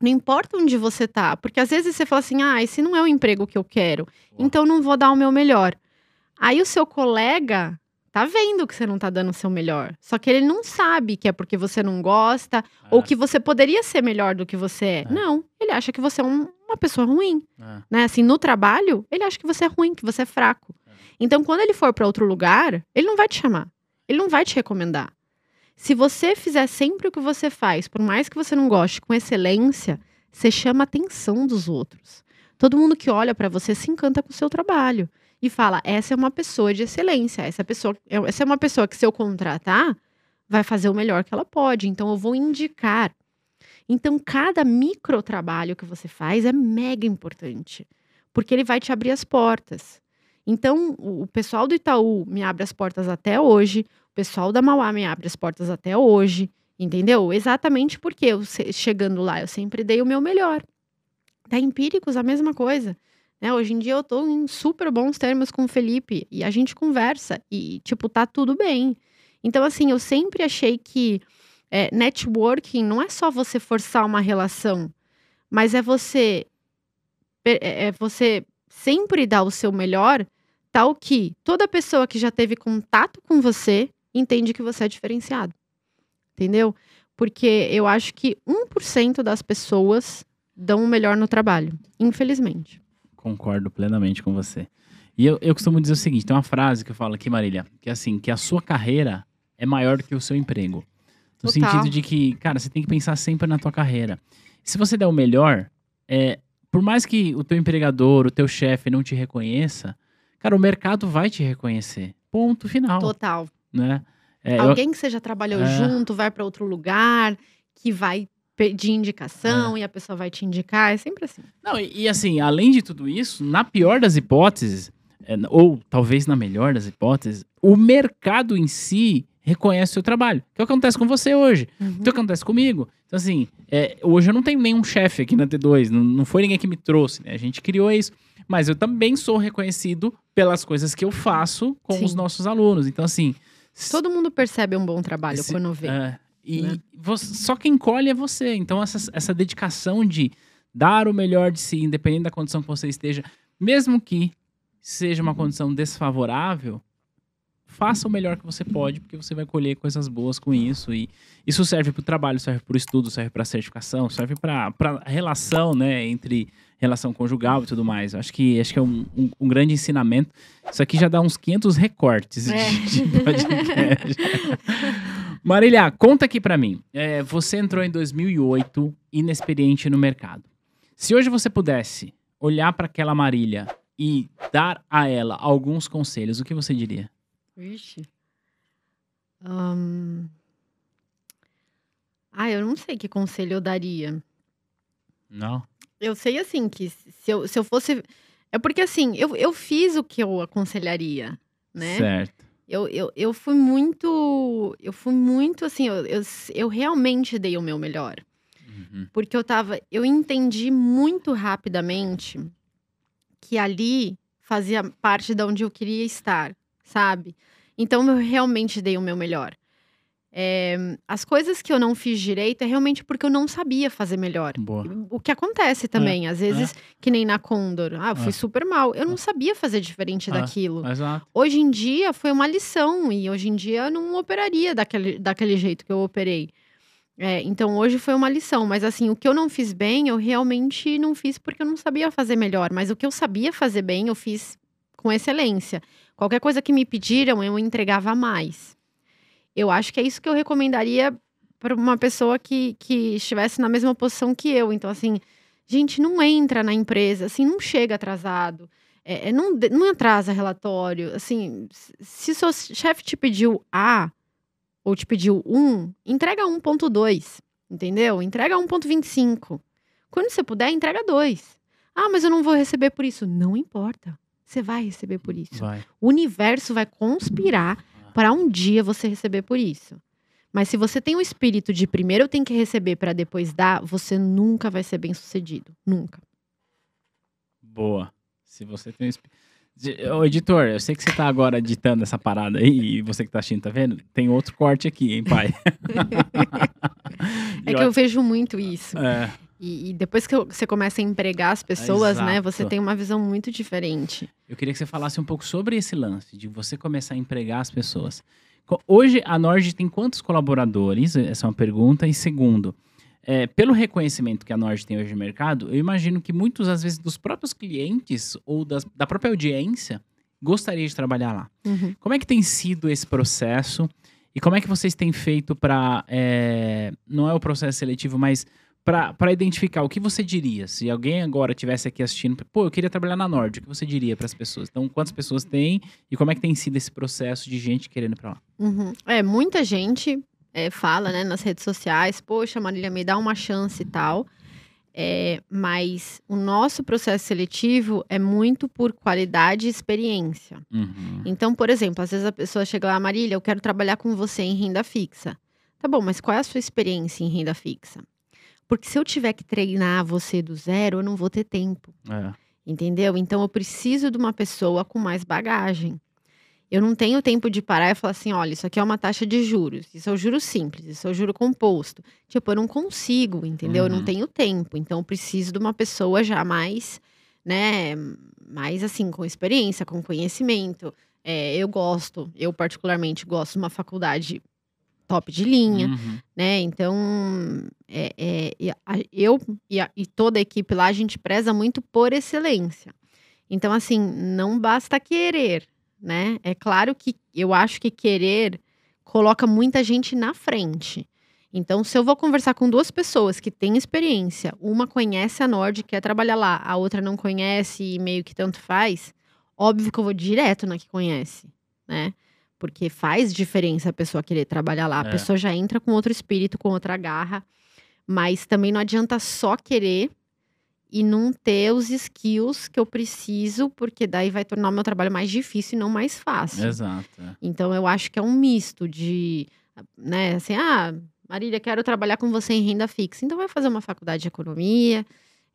Speaker 2: Não importa onde você tá, porque às vezes você fala assim: "Ah, esse não é o emprego que eu quero, então não vou dar o meu melhor". Aí o seu colega tá vendo que você não tá dando o seu melhor. Só que ele não sabe que é porque você não gosta ou
Speaker 1: É,
Speaker 2: que você poderia ser melhor do que você é.
Speaker 1: É.
Speaker 2: Não, ele acha que você é um- uma pessoa ruim,
Speaker 1: é.
Speaker 2: né? Assim, no trabalho, ele acha que você é ruim, que você é fraco.
Speaker 1: É.
Speaker 2: Então, quando ele for para outro lugar, ele não vai te chamar. Ele não vai te recomendar. Se você fizer sempre o que você faz, por mais que você não goste, com excelência, você chama a atenção dos outros. Todo mundo que olha para você se encanta com o seu trabalho e fala: essa é uma pessoa de excelência, essa pessoa, essa é uma pessoa que se eu contratar, vai fazer o melhor que ela pode. Então eu vou indicar. Então cada micro trabalho que você faz é mega importante, porque ele vai te abrir as portas. Então o pessoal do Itaú me abre as portas até hoje, pessoal da Mauá me abre as portas até hoje, entendeu? Exatamente porque eu chegando lá eu sempre dei o meu melhor. Da Empíricos a mesma coisa. Né? Hoje em dia eu tô em super bons termos com o Felipe e a gente conversa e, tipo, tá tudo bem. Então, assim, eu sempre achei que é, networking não é só você forçar uma relação, mas é você, é é você sempre dar o seu melhor, tal que toda pessoa que já teve contato com você entende que você é diferenciado. Entendeu? Porque eu acho que 1% das pessoas dão o melhor no trabalho, infelizmente.
Speaker 1: Concordo plenamente com você. E eu, eu costumo dizer o seguinte: tem uma frase que eu falo aqui, Marília, que é assim, que a sua carreira é maior do que o seu emprego. No
Speaker 2: Total.
Speaker 1: sentido de que, cara, você tem que pensar sempre na tua carreira. Se você der o melhor, é, por mais que o teu empregador, o teu chefe não te reconheça, cara, o mercado vai te reconhecer. Ponto final,
Speaker 2: Total.
Speaker 1: Né? É, eu-
Speaker 2: Alguém que você já trabalhou
Speaker 1: É.
Speaker 2: junto, vai para outro lugar, que vai pedir indicação e a pessoa vai te indicar, é sempre assim.
Speaker 1: Não, e, e assim, além de tudo isso, na pior das hipóteses, é, ou talvez na melhor das hipóteses, o mercado em si reconhece o seu trabalho. Que é o que acontece com você hoje.
Speaker 2: Uhum.
Speaker 1: Que é o que acontece comigo. Então, assim, é, hoje eu não tenho nenhum chefe aqui na T2, não, não foi ninguém que me trouxe, né? A gente criou isso. Mas eu também sou reconhecido pelas coisas que eu faço com
Speaker 2: Sim.
Speaker 1: os nossos alunos. Então, assim.
Speaker 2: Todo mundo percebe um bom trabalho
Speaker 1: esse-
Speaker 2: quando vê.
Speaker 1: é, e
Speaker 2: né?
Speaker 1: você- só quem colhe é você. Então, essa, essa dedicação de dar o melhor de si, independente da condição que você esteja, mesmo que seja uma condição desfavorável, faça o melhor que você pode, porque você vai colher coisas boas com isso. E isso serve para o trabalho, serve para o estudo, serve para a certificação, serve para a relação, né, entre relação conjugal e tudo mais. Acho que, acho que é um, um- um grande ensinamento. Isso aqui já dá uns 500 recortes
Speaker 2: É.
Speaker 1: de, de podcast. Marília, conta aqui pra mim. É, você entrou em 2008, inexperiente no mercado. Se hoje você pudesse olhar pra aquela Marília e dar a ela alguns conselhos, o que você diria?
Speaker 2: Vixe. Ahn. Ah, eu não sei que conselho eu daria.
Speaker 1: Não?
Speaker 2: Eu sei, assim, que se eu, se eu fosse. É porque, assim, eu, eu fiz o que eu aconselharia, né?
Speaker 1: Certo.
Speaker 2: Eu, eu, eu fui muito. Eu fui muito, assim, eu, eu, eu realmente dei o meu melhor.
Speaker 1: Uhum.
Speaker 2: Porque eu tava. Eu entendi muito rapidamente que ali fazia parte de onde eu queria estar, sabe? Então eu realmente dei o meu melhor. É, as coisas que eu não fiz direito é realmente porque eu não sabia fazer melhor.
Speaker 1: Boa.
Speaker 2: O que acontece também, às vezes, que nem na Condor. Ah, eu fui
Speaker 1: É.
Speaker 2: super mal. Eu não sabia fazer diferente
Speaker 1: É.
Speaker 2: daquilo.
Speaker 1: Exato.
Speaker 2: Hoje em dia foi uma lição e hoje em dia eu não operaria daquele, daquele jeito que eu operei. É, então hoje foi uma lição, mas assim, o que eu não fiz bem, eu realmente não fiz porque eu não sabia fazer melhor, mas o que eu sabia fazer bem, eu fiz com excelência. Qualquer coisa que me pediram, eu entregava mais. Eu acho que é isso que eu recomendaria para uma pessoa que, que estivesse na mesma posição que eu. Então, assim, gente, não entra na empresa, assim, não chega atrasado. É, é, não, não atrasa relatório. Assim, se seu chefe te pediu A ou te pediu 1, entrega 1.2, entendeu? Entrega 1.25. Quando você puder, entrega 2. Ah, mas eu não vou receber por isso. Não importa. Você vai receber por isso.
Speaker 1: Vai.
Speaker 2: O universo vai conspirar para um dia você receber por isso. Mas se você tem o espírito de primeiro eu tenho que receber para depois dar, você nunca vai ser bem sucedido. Nunca.
Speaker 1: Boa. Se você tem um esp- De- Ô, editor, eu sei que você tá agora editando essa parada aí, e você que tá assistindo, tá vendo? Tem outro corte aqui, hein, pai?
Speaker 2: É que eu vejo muito isso.
Speaker 1: É,
Speaker 2: E, e depois que você começa a empregar as pessoas, né,
Speaker 1: Exato.
Speaker 2: você tem uma visão muito diferente.
Speaker 1: Eu queria que você falasse um pouco sobre esse lance, de você começar a empregar as pessoas. Hoje, a Nord tem quantos colaboradores? Essa é uma pergunta. E segundo, é, pelo reconhecimento que a Nord tem hoje no mercado, eu imagino que muitos, às vezes, dos próprios clientes ou das- da própria audiência gostaria de trabalhar lá.
Speaker 2: Uhum.
Speaker 1: Como é que tem sido esse processo? E como é que vocês têm feito para. não é o processo seletivo, mas para identificar o que você diria? Se alguém agora estivesse aqui assistindo, pô, eu queria trabalhar na Nord, o que você diria para as pessoas? Então, quantas pessoas tem e como é que tem sido esse processo de gente querendo ir para lá?
Speaker 2: Uhum. É, muita gente é, fala, né, nas redes sociais, poxa, Marília, me dá uma chance e tal. É, mas o nosso processo seletivo é muito por qualidade e experiência.
Speaker 1: Uhum.
Speaker 2: Então, por exemplo, às vezes a pessoa chega lá, Marília, eu quero trabalhar com você em renda fixa. Tá bom, mas qual é a sua experiência em renda fixa? Porque se eu tiver que treinar você do zero, eu não vou ter tempo.
Speaker 1: É.
Speaker 2: Entendeu? Então eu preciso de uma pessoa com mais bagagem. Eu não tenho tempo de parar e falar assim: olha, isso aqui é uma taxa de juros, isso é o juro simples, isso é o juro composto. Tipo, eu não consigo, entendeu? Eu
Speaker 1: Uhum.
Speaker 2: não tenho tempo. Então eu preciso de uma pessoa já mais, né, mais assim, com experiência, com conhecimento. É, eu gosto, eu particularmente gosto de uma faculdade top de linha
Speaker 1: Uhum.
Speaker 2: né? Então, é, é, e eu e, a- e toda a equipe lá, a gente preza muito por excelência. Então, assim, não basta querer, né? É claro que eu acho que querer coloca muita gente na frente. Então, se eu vou conversar com duas pessoas que têm experiência, uma conhece a Nord, quer trabalhar lá, a outra não conhece e meio que tanto faz, óbvio que eu vou direto na que conhece, né? Porque faz diferença a pessoa querer trabalhar lá. A
Speaker 1: É.
Speaker 2: pessoa já entra com outro espírito, com outra garra. Mas também não adianta só querer e não ter os skills que eu preciso, porque daí vai tornar o meu trabalho mais difícil e não mais fácil.
Speaker 1: Exato. é.
Speaker 2: Então eu acho que é um misto de, né, assim, ah, Marília, quero trabalhar com você em renda fixa. Então vai fazer uma faculdade de economia,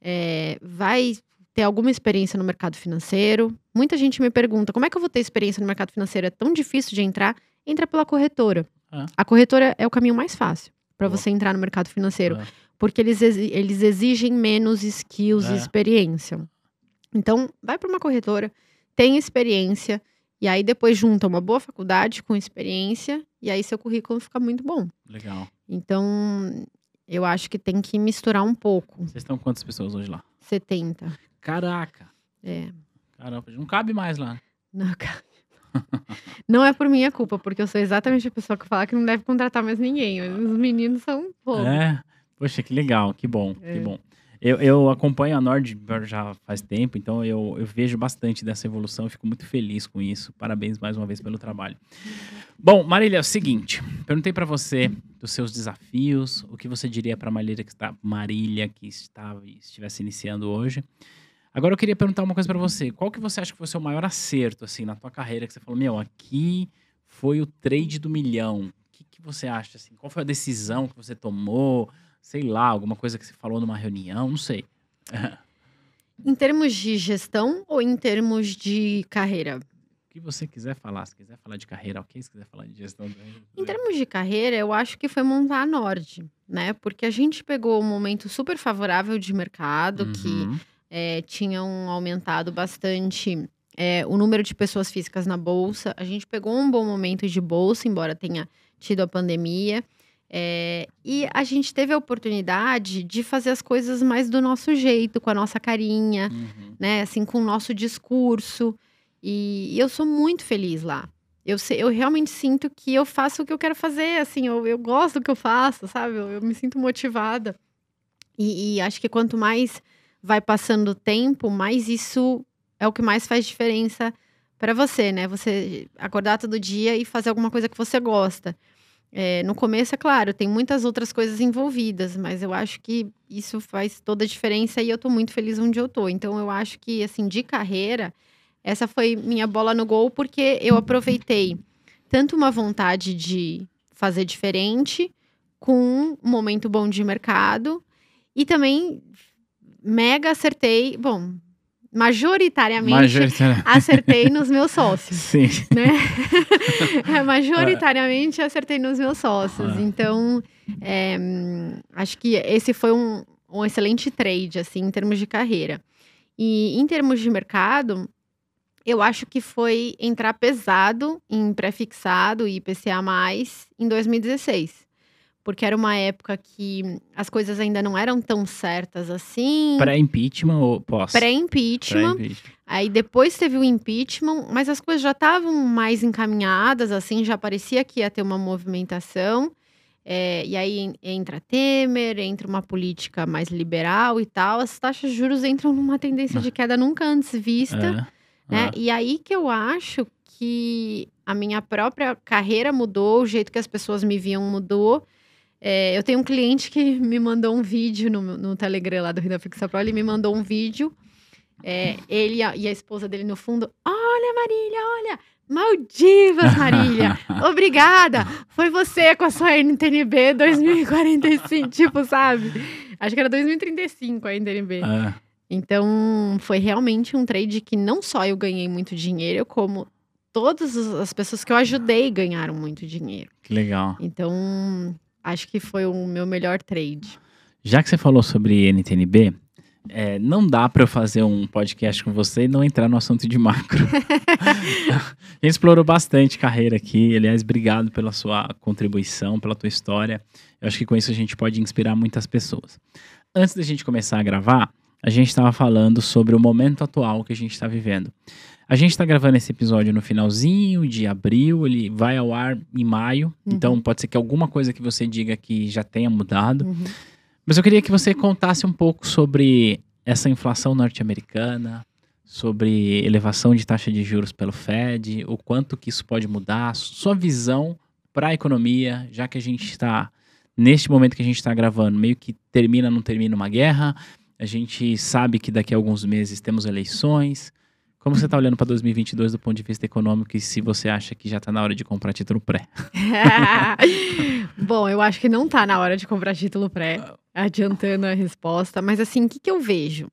Speaker 2: é, vai ter alguma experiência no mercado financeiro. Muita gente me pergunta, como é que eu vou ter experiência no mercado financeiro? É tão difícil de entrar? Entra pela corretora.
Speaker 1: Ah.
Speaker 2: A corretora é o caminho mais fácil para você entrar no mercado financeiro,
Speaker 1: É.
Speaker 2: porque eles, exi- eles exigem menos skills
Speaker 1: É.
Speaker 2: e experiência. Então, vai para uma corretora, tem experiência, e aí depois junta uma boa faculdade com experiência, e aí seu currículo fica muito bom.
Speaker 1: Legal.
Speaker 2: Então, eu acho que tem que misturar um pouco.
Speaker 1: Vocês estão quantas pessoas hoje lá?
Speaker 2: 70.
Speaker 1: Caraca.
Speaker 2: É.
Speaker 1: Caramba, não cabe mais lá.
Speaker 2: Não, cara. Não é por minha culpa, porque eu sou exatamente a pessoa que fala que não deve contratar mais ninguém. Os meninos são fogo.
Speaker 1: É. Poxa, que legal, que bom,
Speaker 2: É.
Speaker 1: que bom. Eu, eu acompanho a Nord já faz tempo, então eu, eu vejo bastante dessa evolução e fico muito feliz com isso. Parabéns mais uma vez pelo trabalho. Bom, Marília, é o seguinte, perguntei pra você dos seus desafios, o que você diria pra Marília que está Marília que estava estivesse iniciando hoje. Agora eu queria perguntar uma coisa pra você. Qual que você acha que foi o seu maior acerto assim na tua carreira que você falou, meu, aqui foi o trade do milhão. O que, que você acha assim? Qual foi a decisão que você tomou? Sei lá, alguma coisa que você falou numa reunião, não sei.
Speaker 2: Em termos de gestão ou em termos de carreira?
Speaker 1: O que você quiser falar. Se quiser falar de carreira, ok. Se quiser falar de gestão também.
Speaker 2: Em termos de carreira, eu acho que foi montar a Nord, né? Porque a gente pegou um momento super favorável de mercado, que
Speaker 1: Uhum.
Speaker 2: É, tinham aumentado bastante é, o número de pessoas físicas na bolsa. A gente pegou um bom momento de bolsa, embora tenha tido a pandemia. É, e a gente teve a oportunidade de fazer as coisas mais do nosso jeito, com a nossa carinha,
Speaker 1: Uhum.
Speaker 2: né? Assim, com o nosso discurso. E, e eu sou muito feliz lá. Eu, eu realmente sinto que eu faço o que eu quero fazer, assim, eu, eu gosto do que eu faço, sabe? Eu, eu me sinto motivada. E, e acho que quanto mais vai passando o tempo, mais isso é o que mais faz diferença para você, né? Você acordar todo dia e fazer alguma coisa que você gosta. É, no começo, é claro, tem muitas outras coisas envolvidas, mas eu acho que isso faz toda a diferença e eu tô muito feliz onde eu tô. Então, eu acho que, assim, de carreira, essa foi minha bola no gol, porque eu aproveitei tanto uma vontade de fazer diferente, com um momento bom de mercado, e também mega acertei, bom, majoritariamente
Speaker 1: Majoritariamente.
Speaker 2: acertei nos meus sócios
Speaker 1: Sim.
Speaker 2: né? É, majoritariamente acertei nos meus sócios.
Speaker 1: Ah.
Speaker 2: Então, é, acho que esse foi um, um excelente trade, assim, em termos de carreira. E em termos de mercado, eu acho que foi entrar pesado em pré-fixado e IPCA+, em 2016. Porque era uma época que as coisas ainda não eram tão certas assim.
Speaker 1: Pré-impeachment ou pós?
Speaker 2: Pré-impeachment.
Speaker 1: Pré-impeachment.
Speaker 2: Aí depois teve o impeachment, mas as coisas já estavam mais encaminhadas, assim, já parecia que ia ter uma movimentação. É, e aí en- entra Temer, entra uma política mais liberal e tal. As taxas de juros entram numa tendência de queda nunca antes vista.
Speaker 1: É,
Speaker 2: né?
Speaker 1: é.
Speaker 2: E aí que eu acho que a minha própria carreira mudou, o jeito que as pessoas me viam mudou. É, eu tenho um cliente que me mandou um vídeo no, no Telegram lá do Rio da Fixa Pro, ele me mandou um vídeo, é, ele e a, e a esposa dele no fundo, olha Marília, olha, Maldivas, Marília, obrigada, foi você com a sua NTNB 2045, tipo, sabe? Acho que era 2035 a NTNB.
Speaker 1: É.
Speaker 2: Então, foi realmente um trade que não só eu ganhei muito dinheiro, como todas as as pessoas que eu ajudei ganharam muito dinheiro.
Speaker 1: Que legal.
Speaker 2: Então, acho que foi o meu melhor trade.
Speaker 1: Já que você falou sobre NTNB, é, não dá para eu fazer um podcast com você e não entrar no assunto de macro. a gente explorou bastante carreira aqui. Aliás, obrigado pela sua contribuição, pela tua história. Eu acho que com isso a gente pode inspirar muitas pessoas. Antes da gente começar a gravar, a gente estava falando sobre o momento atual que a gente está vivendo. A gente está gravando esse episódio no finalzinho de abril, ele vai ao ar em maio,
Speaker 2: Uhum.
Speaker 1: então pode ser que alguma coisa que você diga que já tenha mudado.
Speaker 2: Uhum.
Speaker 1: Mas eu queria que você contasse um pouco sobre essa inflação norte-americana, sobre elevação de taxa de juros pelo Fed, o quanto que isso pode mudar, sua visão para a economia, já que a gente está, neste momento que a gente está gravando, meio que termina, não termina uma guerra, a gente sabe que daqui a alguns meses temos eleições. Como você está olhando para 2022 do ponto de vista econômico e se você acha que já está na hora de comprar título pré?
Speaker 2: Bom, eu acho que não tá na hora de comprar título pré, adiantando a resposta. Mas assim, o que, que eu vejo?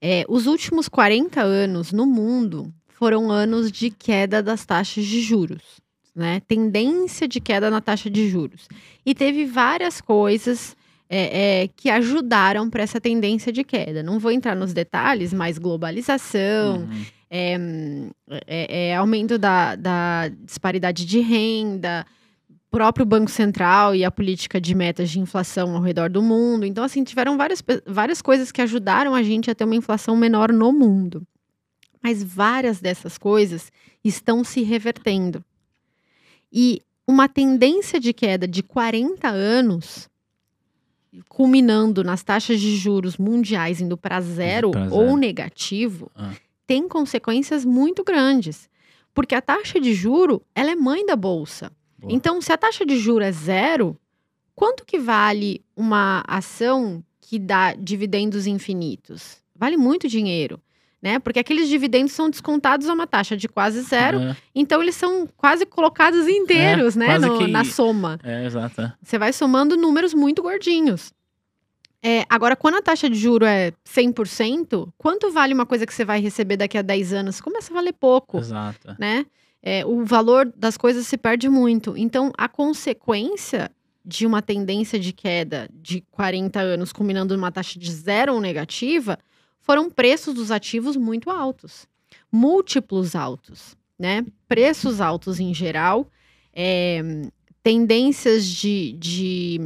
Speaker 2: É, os últimos 40 anos no mundo foram anos de queda das taxas de juros, né? Tendência de queda na taxa de juros. E teve várias coisas é, é, que ajudaram para essa tendência de queda. Não vou entrar nos detalhes, mas globalização,
Speaker 1: Uhum.
Speaker 2: É, é- é aumento da, da disparidade de renda, próprio Banco Central e a política de metas de inflação ao redor do mundo. Então, assim, tiveram várias, várias coisas que ajudaram a gente a ter uma inflação menor no mundo. Mas várias dessas coisas estão se revertendo. E uma tendência de queda de 40 anos, culminando nas taxas de juros mundiais indo para zero
Speaker 1: Pra zero.
Speaker 2: ou negativo,
Speaker 1: Ah.
Speaker 2: Tem consequências muito grandes. Porque a taxa de juro, ela é mãe da bolsa.
Speaker 1: Boa.
Speaker 2: Então, se a taxa de juro é zero, quanto que vale uma ação que dá dividendos infinitos? Vale muito dinheiro, né? Porque aqueles dividendos são descontados a uma taxa de quase zero,
Speaker 1: É,
Speaker 2: então eles são quase colocados inteiros, né?
Speaker 1: quase
Speaker 2: no-
Speaker 1: que-
Speaker 2: Na soma.
Speaker 1: é, exato. é.
Speaker 2: Você vai somando números muito gordinhos. É, agora, quando a taxa de juro é 100%, quanto vale uma coisa que você vai receber daqui a 10 anos? Começa a valer pouco,
Speaker 1: Exato.
Speaker 2: né? É, o valor das coisas se perde muito. Então, a consequência de uma tendência de queda de 40 anos, culminando numa taxa de zero ou negativa, foram preços dos ativos muito altos. Múltiplos altos, né? Preços altos em geral. é, tendências de, de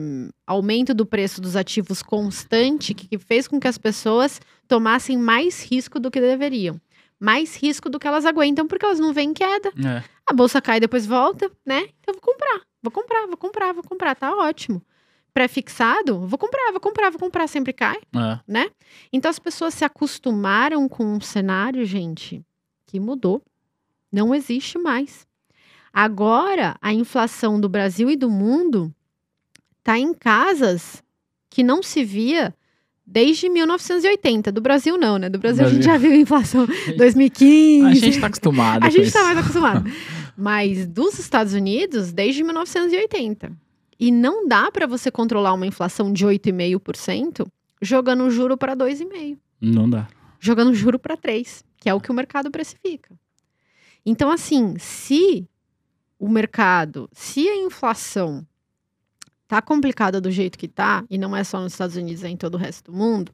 Speaker 2: aumento do preço dos ativos constante, que, que fez com que as pessoas tomassem mais risco do que deveriam. Mais risco do que elas aguentam, porque elas não veem queda.
Speaker 1: É.
Speaker 2: A bolsa cai depois volta, né? Então eu vou comprar, vou comprar, vou comprar, vou comprar, tá ótimo. Pré-fixado, vou comprar, vou comprar, vou comprar, sempre cai,
Speaker 1: É.
Speaker 2: né? Então as pessoas se acostumaram com um cenário, gente, que mudou. Não existe mais. Agora, a inflação do Brasil e do mundo tá em casas que não se via desde 1980. Do Brasil não, né? Do Brasil, a gente
Speaker 1: Brasil.
Speaker 2: já viu inflação 2015.
Speaker 1: A gente tá acostumado.
Speaker 2: A gente
Speaker 1: isso.
Speaker 2: tá mais acostumado. Mas dos Estados Unidos, desde 1980. E não dá para você controlar uma inflação de 8,5% jogando o juro para 2,5%.
Speaker 1: Não dá.
Speaker 2: Jogando juro para 3%, que é o que o mercado precifica. Então, assim, se o mercado, se a inflação tá complicada do jeito que tá, e não é só nos Estados Unidos, é em todo o resto do mundo,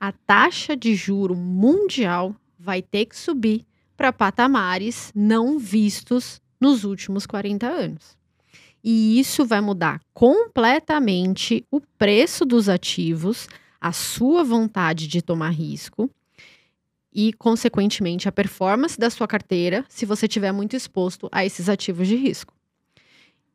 Speaker 2: a taxa de juro mundial vai ter que subir para patamares não vistos nos últimos 40 anos. E isso vai mudar completamente o preço dos ativos, a sua vontade de tomar risco e, consequentemente, a performance da sua carteira se você tiver muito exposto a esses ativos de risco.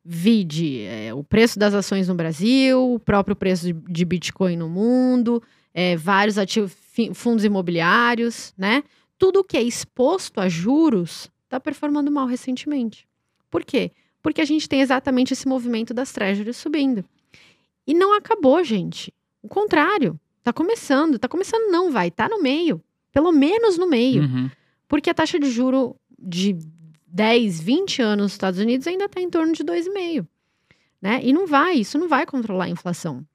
Speaker 2: Vide é, o preço das ações no Brasil, o próprio preço de, de Bitcoin no mundo, é, vários ativos, fundos imobiliários, né? Tudo que é exposto a juros está performando mal recentemente. Por quê? Porque a gente tem exatamente esse movimento das treasuries subindo. E não acabou, gente. O contrário, está começando. Está começando, não vai, está no meio. Pelo menos no meio.
Speaker 1: Uhum.
Speaker 2: Porque a taxa de juro de 10, 20 anos nos Estados Unidos ainda está em torno de 2,5. Né? E não vai, isso não vai controlar a inflação.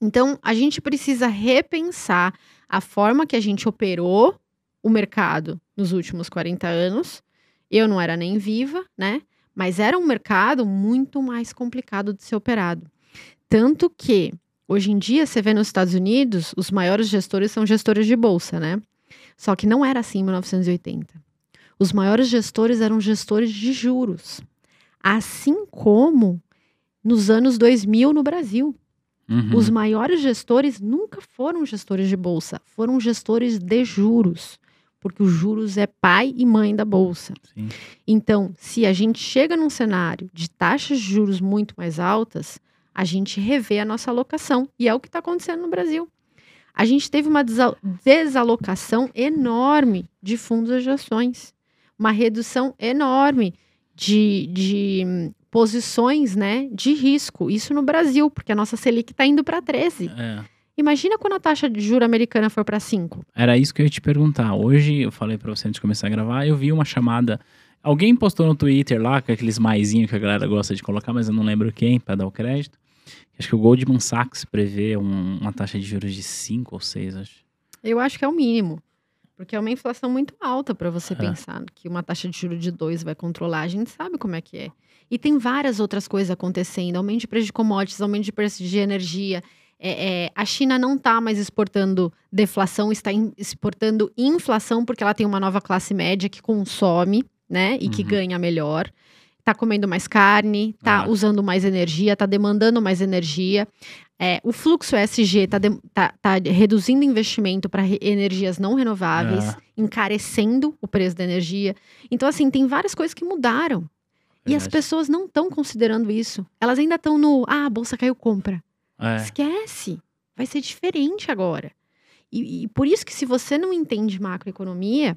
Speaker 2: Então, a gente precisa repensar a forma que a gente operou o mercado nos últimos 40 anos. Eu não era nem viva, né? Mas era um mercado muito mais complicado de ser operado. Tanto que, hoje em dia, você vê nos Estados Unidos, os maiores gestores são gestores de bolsa, né? Só que não era assim em 1980. Os maiores gestores eram gestores de juros. Assim como nos anos 2000 no Brasil.
Speaker 1: Uhum.
Speaker 2: Os maiores gestores nunca foram gestores de bolsa, foram gestores de juros, porque os juros é pai e mãe da bolsa.
Speaker 1: Sim.
Speaker 2: Então, se a gente chega num cenário de taxas de juros muito mais altas, a gente revê a nossa alocação. E é o que está acontecendo no Brasil. A gente teve uma desa- desalocação enorme de fundos de ações, uma redução enorme de, de hum, posições né, de risco. Isso no Brasil, porque a nossa Selic está indo para 13.
Speaker 1: É.
Speaker 2: Imagina quando a taxa de juro americana for para 5.
Speaker 1: Era isso que eu ia te perguntar. Hoje, eu falei pra você antes de começar a gravar, eu vi uma chamada. Alguém postou no Twitter lá, com aqueles maisinhos que a galera gosta de colocar, mas eu não lembro quem, pra dar o crédito. Acho que o Goldman Sachs prevê um- uma taxa de juros de 5 ou 6, acho.
Speaker 2: Eu acho que é o mínimo. Porque é uma inflação muito alta para você
Speaker 1: É.
Speaker 2: pensar que uma taxa de juros de 2 vai controlar. A gente sabe como é que é. E tem várias outras coisas acontecendo: aumento de preço de commodities, aumento de preço de energia. É, é, a China não está mais exportando deflação, está em- exportando inflação, porque ela tem uma nova classe média que consome, né? E que
Speaker 1: Uhum.
Speaker 2: ganha melhor. Está comendo mais carne, está
Speaker 1: Ah.
Speaker 2: usando mais energia, está demandando mais energia. É, o fluxo ESG está tá, tá reduzindo investimento para energias não renováveis,
Speaker 1: É.
Speaker 2: encarecendo o preço da energia. Então, assim, tem várias coisas que mudaram. E as pessoas não estão considerando isso. Elas ainda estão no, ah, a bolsa caiu, compra.
Speaker 1: É.
Speaker 2: Esquece. Vai ser diferente agora. E, e por isso que se você não entende macroeconomia,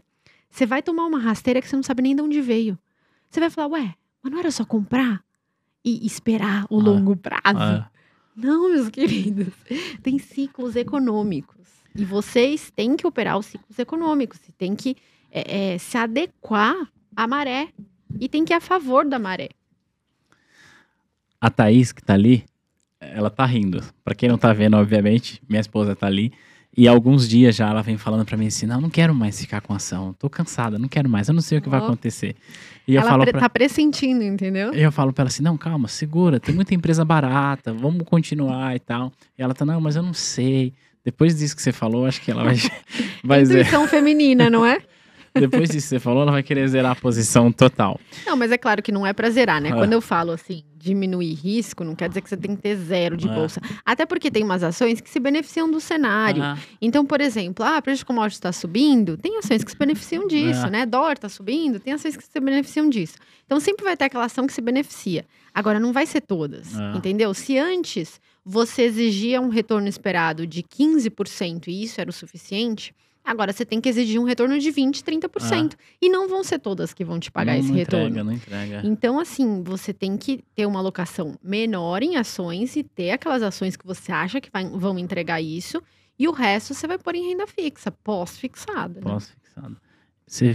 Speaker 2: você vai tomar uma rasteira que você não sabe nem de onde veio. Você vai falar, ué, mas não era só comprar e esperar o
Speaker 1: Ah.
Speaker 2: longo prazo?
Speaker 1: É.
Speaker 2: Não, meus queridos. Tem ciclos econômicos. E vocês têm que operar os ciclos econômicos. E tem que é, é, se adequar à maré. E tem que ir a favor da maré.
Speaker 1: A Thaís, que tá ali, ela tá rindo. Pra quem não tá vendo, obviamente, minha esposa tá ali. E há alguns dias já ela vem falando pra mim assim: não, não quero mais ficar com ação. Tô cansada, não quero mais. Eu não sei o que vai
Speaker 2: Ó.
Speaker 1: acontecer. E eu
Speaker 2: Ela
Speaker 1: falo
Speaker 2: pre-
Speaker 1: pra...
Speaker 2: tá pressentindo, entendeu?
Speaker 1: E eu falo pra ela assim, não, calma, segura, tem muita empresa barata, vamos continuar e tal. E ela tá, não, mas eu não sei. Depois disso que você falou, acho que ela vai, vai zerar.
Speaker 2: Intuição feminina, não é?
Speaker 1: Depois disso que você falou, ela vai querer zerar a posição total.
Speaker 2: Não, mas é claro que não é pra zerar, né?
Speaker 1: É.
Speaker 2: Quando eu falo assim, diminuir risco, não quer dizer que você tem que ter zero de
Speaker 1: É.
Speaker 2: bolsa. Até porque tem umas ações que se beneficiam do cenário.
Speaker 1: Ah,
Speaker 2: Então, por exemplo, ah, preço de commodities está subindo, tem ações que se beneficiam disso,
Speaker 1: É.
Speaker 2: né? Dólar está subindo, tem ações que se beneficiam disso. Então, sempre vai ter aquela ação que se beneficia. Agora, não vai ser todas,
Speaker 1: É.
Speaker 2: entendeu? Se antes você exigia um retorno esperado de 15% e isso era o suficiente, agora você tem que exigir um retorno de 20%, 30%. E não vão ser todas que vão te pagar
Speaker 1: não,
Speaker 2: esse
Speaker 1: não
Speaker 2: retorno.
Speaker 1: entrega, não entrega.
Speaker 2: Então, assim, você tem que ter uma alocação menor em ações e ter aquelas ações que você acha que vai- vão entregar isso. E o resto você vai pôr em renda fixa, pós-fixada. né?
Speaker 1: Pós-fixado. Você,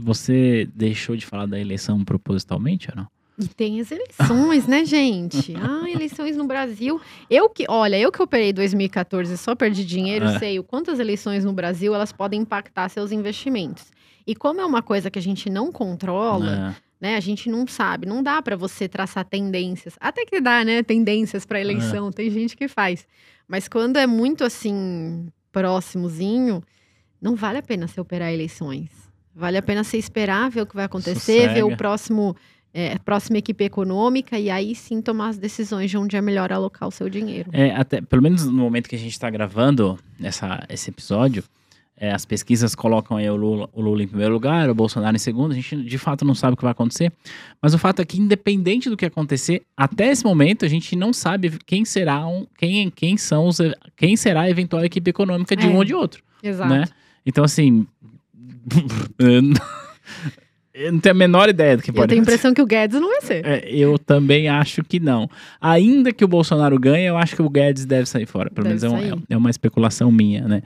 Speaker 1: você deixou de falar da eleição propositalmente ou não?
Speaker 2: E tem as eleições, né, gente? Ah, eleições no Brasil. Eu que, olha, eu que operei 2014 e só perdi dinheiro,
Speaker 1: É.
Speaker 2: sei o quanto as eleições no Brasil elas podem impactar seus investimentos. E como é uma coisa que a gente não controla,
Speaker 1: É.
Speaker 2: né? A gente não sabe, não dá para você traçar tendências. Até que dá, né? Tendências para eleição, tem gente que faz. Mas quando é muito assim próximozinho, não vale a pena você operar eleições. Vale a pena você esperar ver o que vai acontecer,
Speaker 1: Sossega.
Speaker 2: ver o próximo é, próxima equipe econômica e aí sim tomar as decisões de onde é melhor alocar o seu dinheiro.
Speaker 1: É, até, pelo menos no momento que a gente está gravando essa, esse episódio, é, as pesquisas colocam aí o Lula, o Lula em primeiro lugar, o Bolsonaro em segundo. A gente de fato não sabe o que vai acontecer. Mas o fato é que, independente do que acontecer, até esse momento a gente não sabe quem será um, quem, quem são os, quem será a eventual equipe econômica de
Speaker 2: É.
Speaker 1: um ou de outro.
Speaker 2: Exato.
Speaker 1: Né? Então, assim. eu não- eu tenho a menor ideia do que
Speaker 2: Eu
Speaker 1: pode
Speaker 2: tenho a impressão que o Guedes não vai ser.
Speaker 1: É, eu também acho que não. Ainda que o Bolsonaro ganhe, eu acho que o Guedes deve sair fora. Pelo
Speaker 2: Deve
Speaker 1: menos é, um-
Speaker 2: sair.
Speaker 1: é uma especulação minha, né?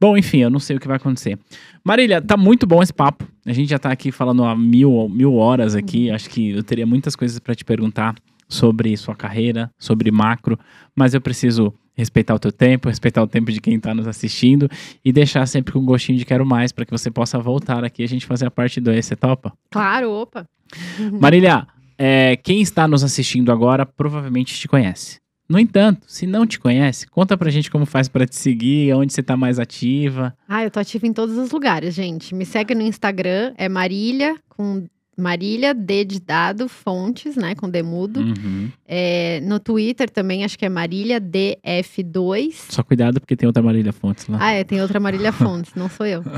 Speaker 1: Bom, enfim, eu não sei o que vai acontecer. Marília, tá muito bom esse papo. A gente já tá aqui falando há mil, mil horas aqui.
Speaker 2: Uhum.
Speaker 1: Acho que eu teria muitas coisas para te perguntar sobre sua carreira, sobre macro, mas eu preciso respeitar o teu tempo, respeitar o tempo de quem tá nos assistindo e deixar sempre com um gostinho de quero mais para que você possa voltar aqui e a gente fazer a parte 2. Você topa?
Speaker 2: Claro, opa.
Speaker 1: Marília, é, quem está nos assistindo agora provavelmente te conhece. No entanto, se não te conhece, conta pra gente como faz pra te seguir, onde você tá mais ativa.
Speaker 2: Ah, eu tô ativa em todos os lugares, gente. Me segue no Instagram, é Marília, com Marília D de dado, fontes, né, com demudo.
Speaker 1: Uhum.
Speaker 2: É, no Twitter também, acho que é Marília DF2.
Speaker 1: Só cuidado porque tem outra Marília Fontes lá.
Speaker 2: Ah, é, tem outra Marília Fontes, não sou eu.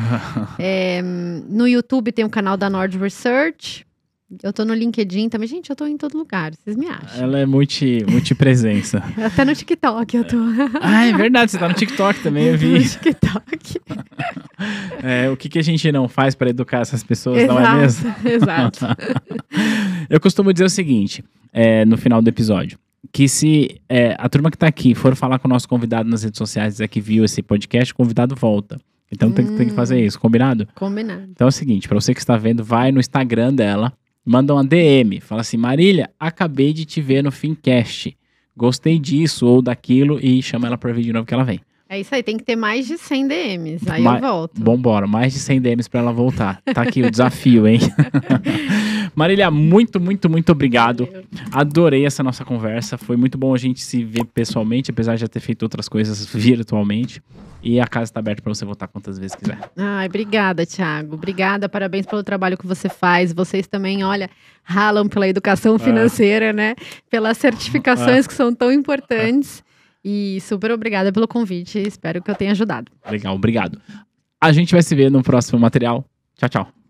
Speaker 2: É, no YouTube tem o canal da Nord Research. Eu tô no LinkedIn também. Gente, eu tô em todo lugar, vocês me acham.
Speaker 1: Ela é multi, multipresença.
Speaker 2: Até no TikTok eu tô.
Speaker 1: ah, é verdade, você tá no TikTok também, eu
Speaker 2: no
Speaker 1: vi.
Speaker 2: TikTok.
Speaker 1: É, o que, que a gente não faz pra educar essas pessoas, não é mesmo?
Speaker 2: Exato.
Speaker 1: Eu costumo dizer o seguinte, é, no final do episódio, que se é, a turma que tá aqui for falar com o nosso convidado nas redes sociais, dizer que viu esse podcast, o convidado volta. Então tem, que- tem que fazer isso, combinado?
Speaker 2: Combinado.
Speaker 1: Então é o seguinte, pra você que está vendo, vai no Instagram dela, manda uma DM, fala assim, Marília, acabei de te ver no Fincast, gostei disso ou daquilo e chama ela pra vir de novo que ela vem.
Speaker 2: É isso aí, tem que ter mais de 100 DMs. Aí
Speaker 1: Ma-
Speaker 2: eu volto.
Speaker 1: Vambora, mais de 100 DMs pra ela voltar. Tá aqui o desafio, hein? Marília, muito, muito, muito obrigado. Adorei essa nossa conversa. Foi muito bom a gente se ver pessoalmente, apesar de já ter feito outras coisas virtualmente. E a casa está aberta para você voltar quantas vezes quiser.
Speaker 2: Ai, obrigada, Thiago. Obrigada, parabéns pelo trabalho que você faz. Vocês também, olha, ralam pela educação financeira, né? Pelas certificações que são tão importantes. E super obrigada pelo convite. Espero que eu tenha ajudado.
Speaker 1: Legal, obrigado. A gente vai se ver no próximo material. Tchau, tchau.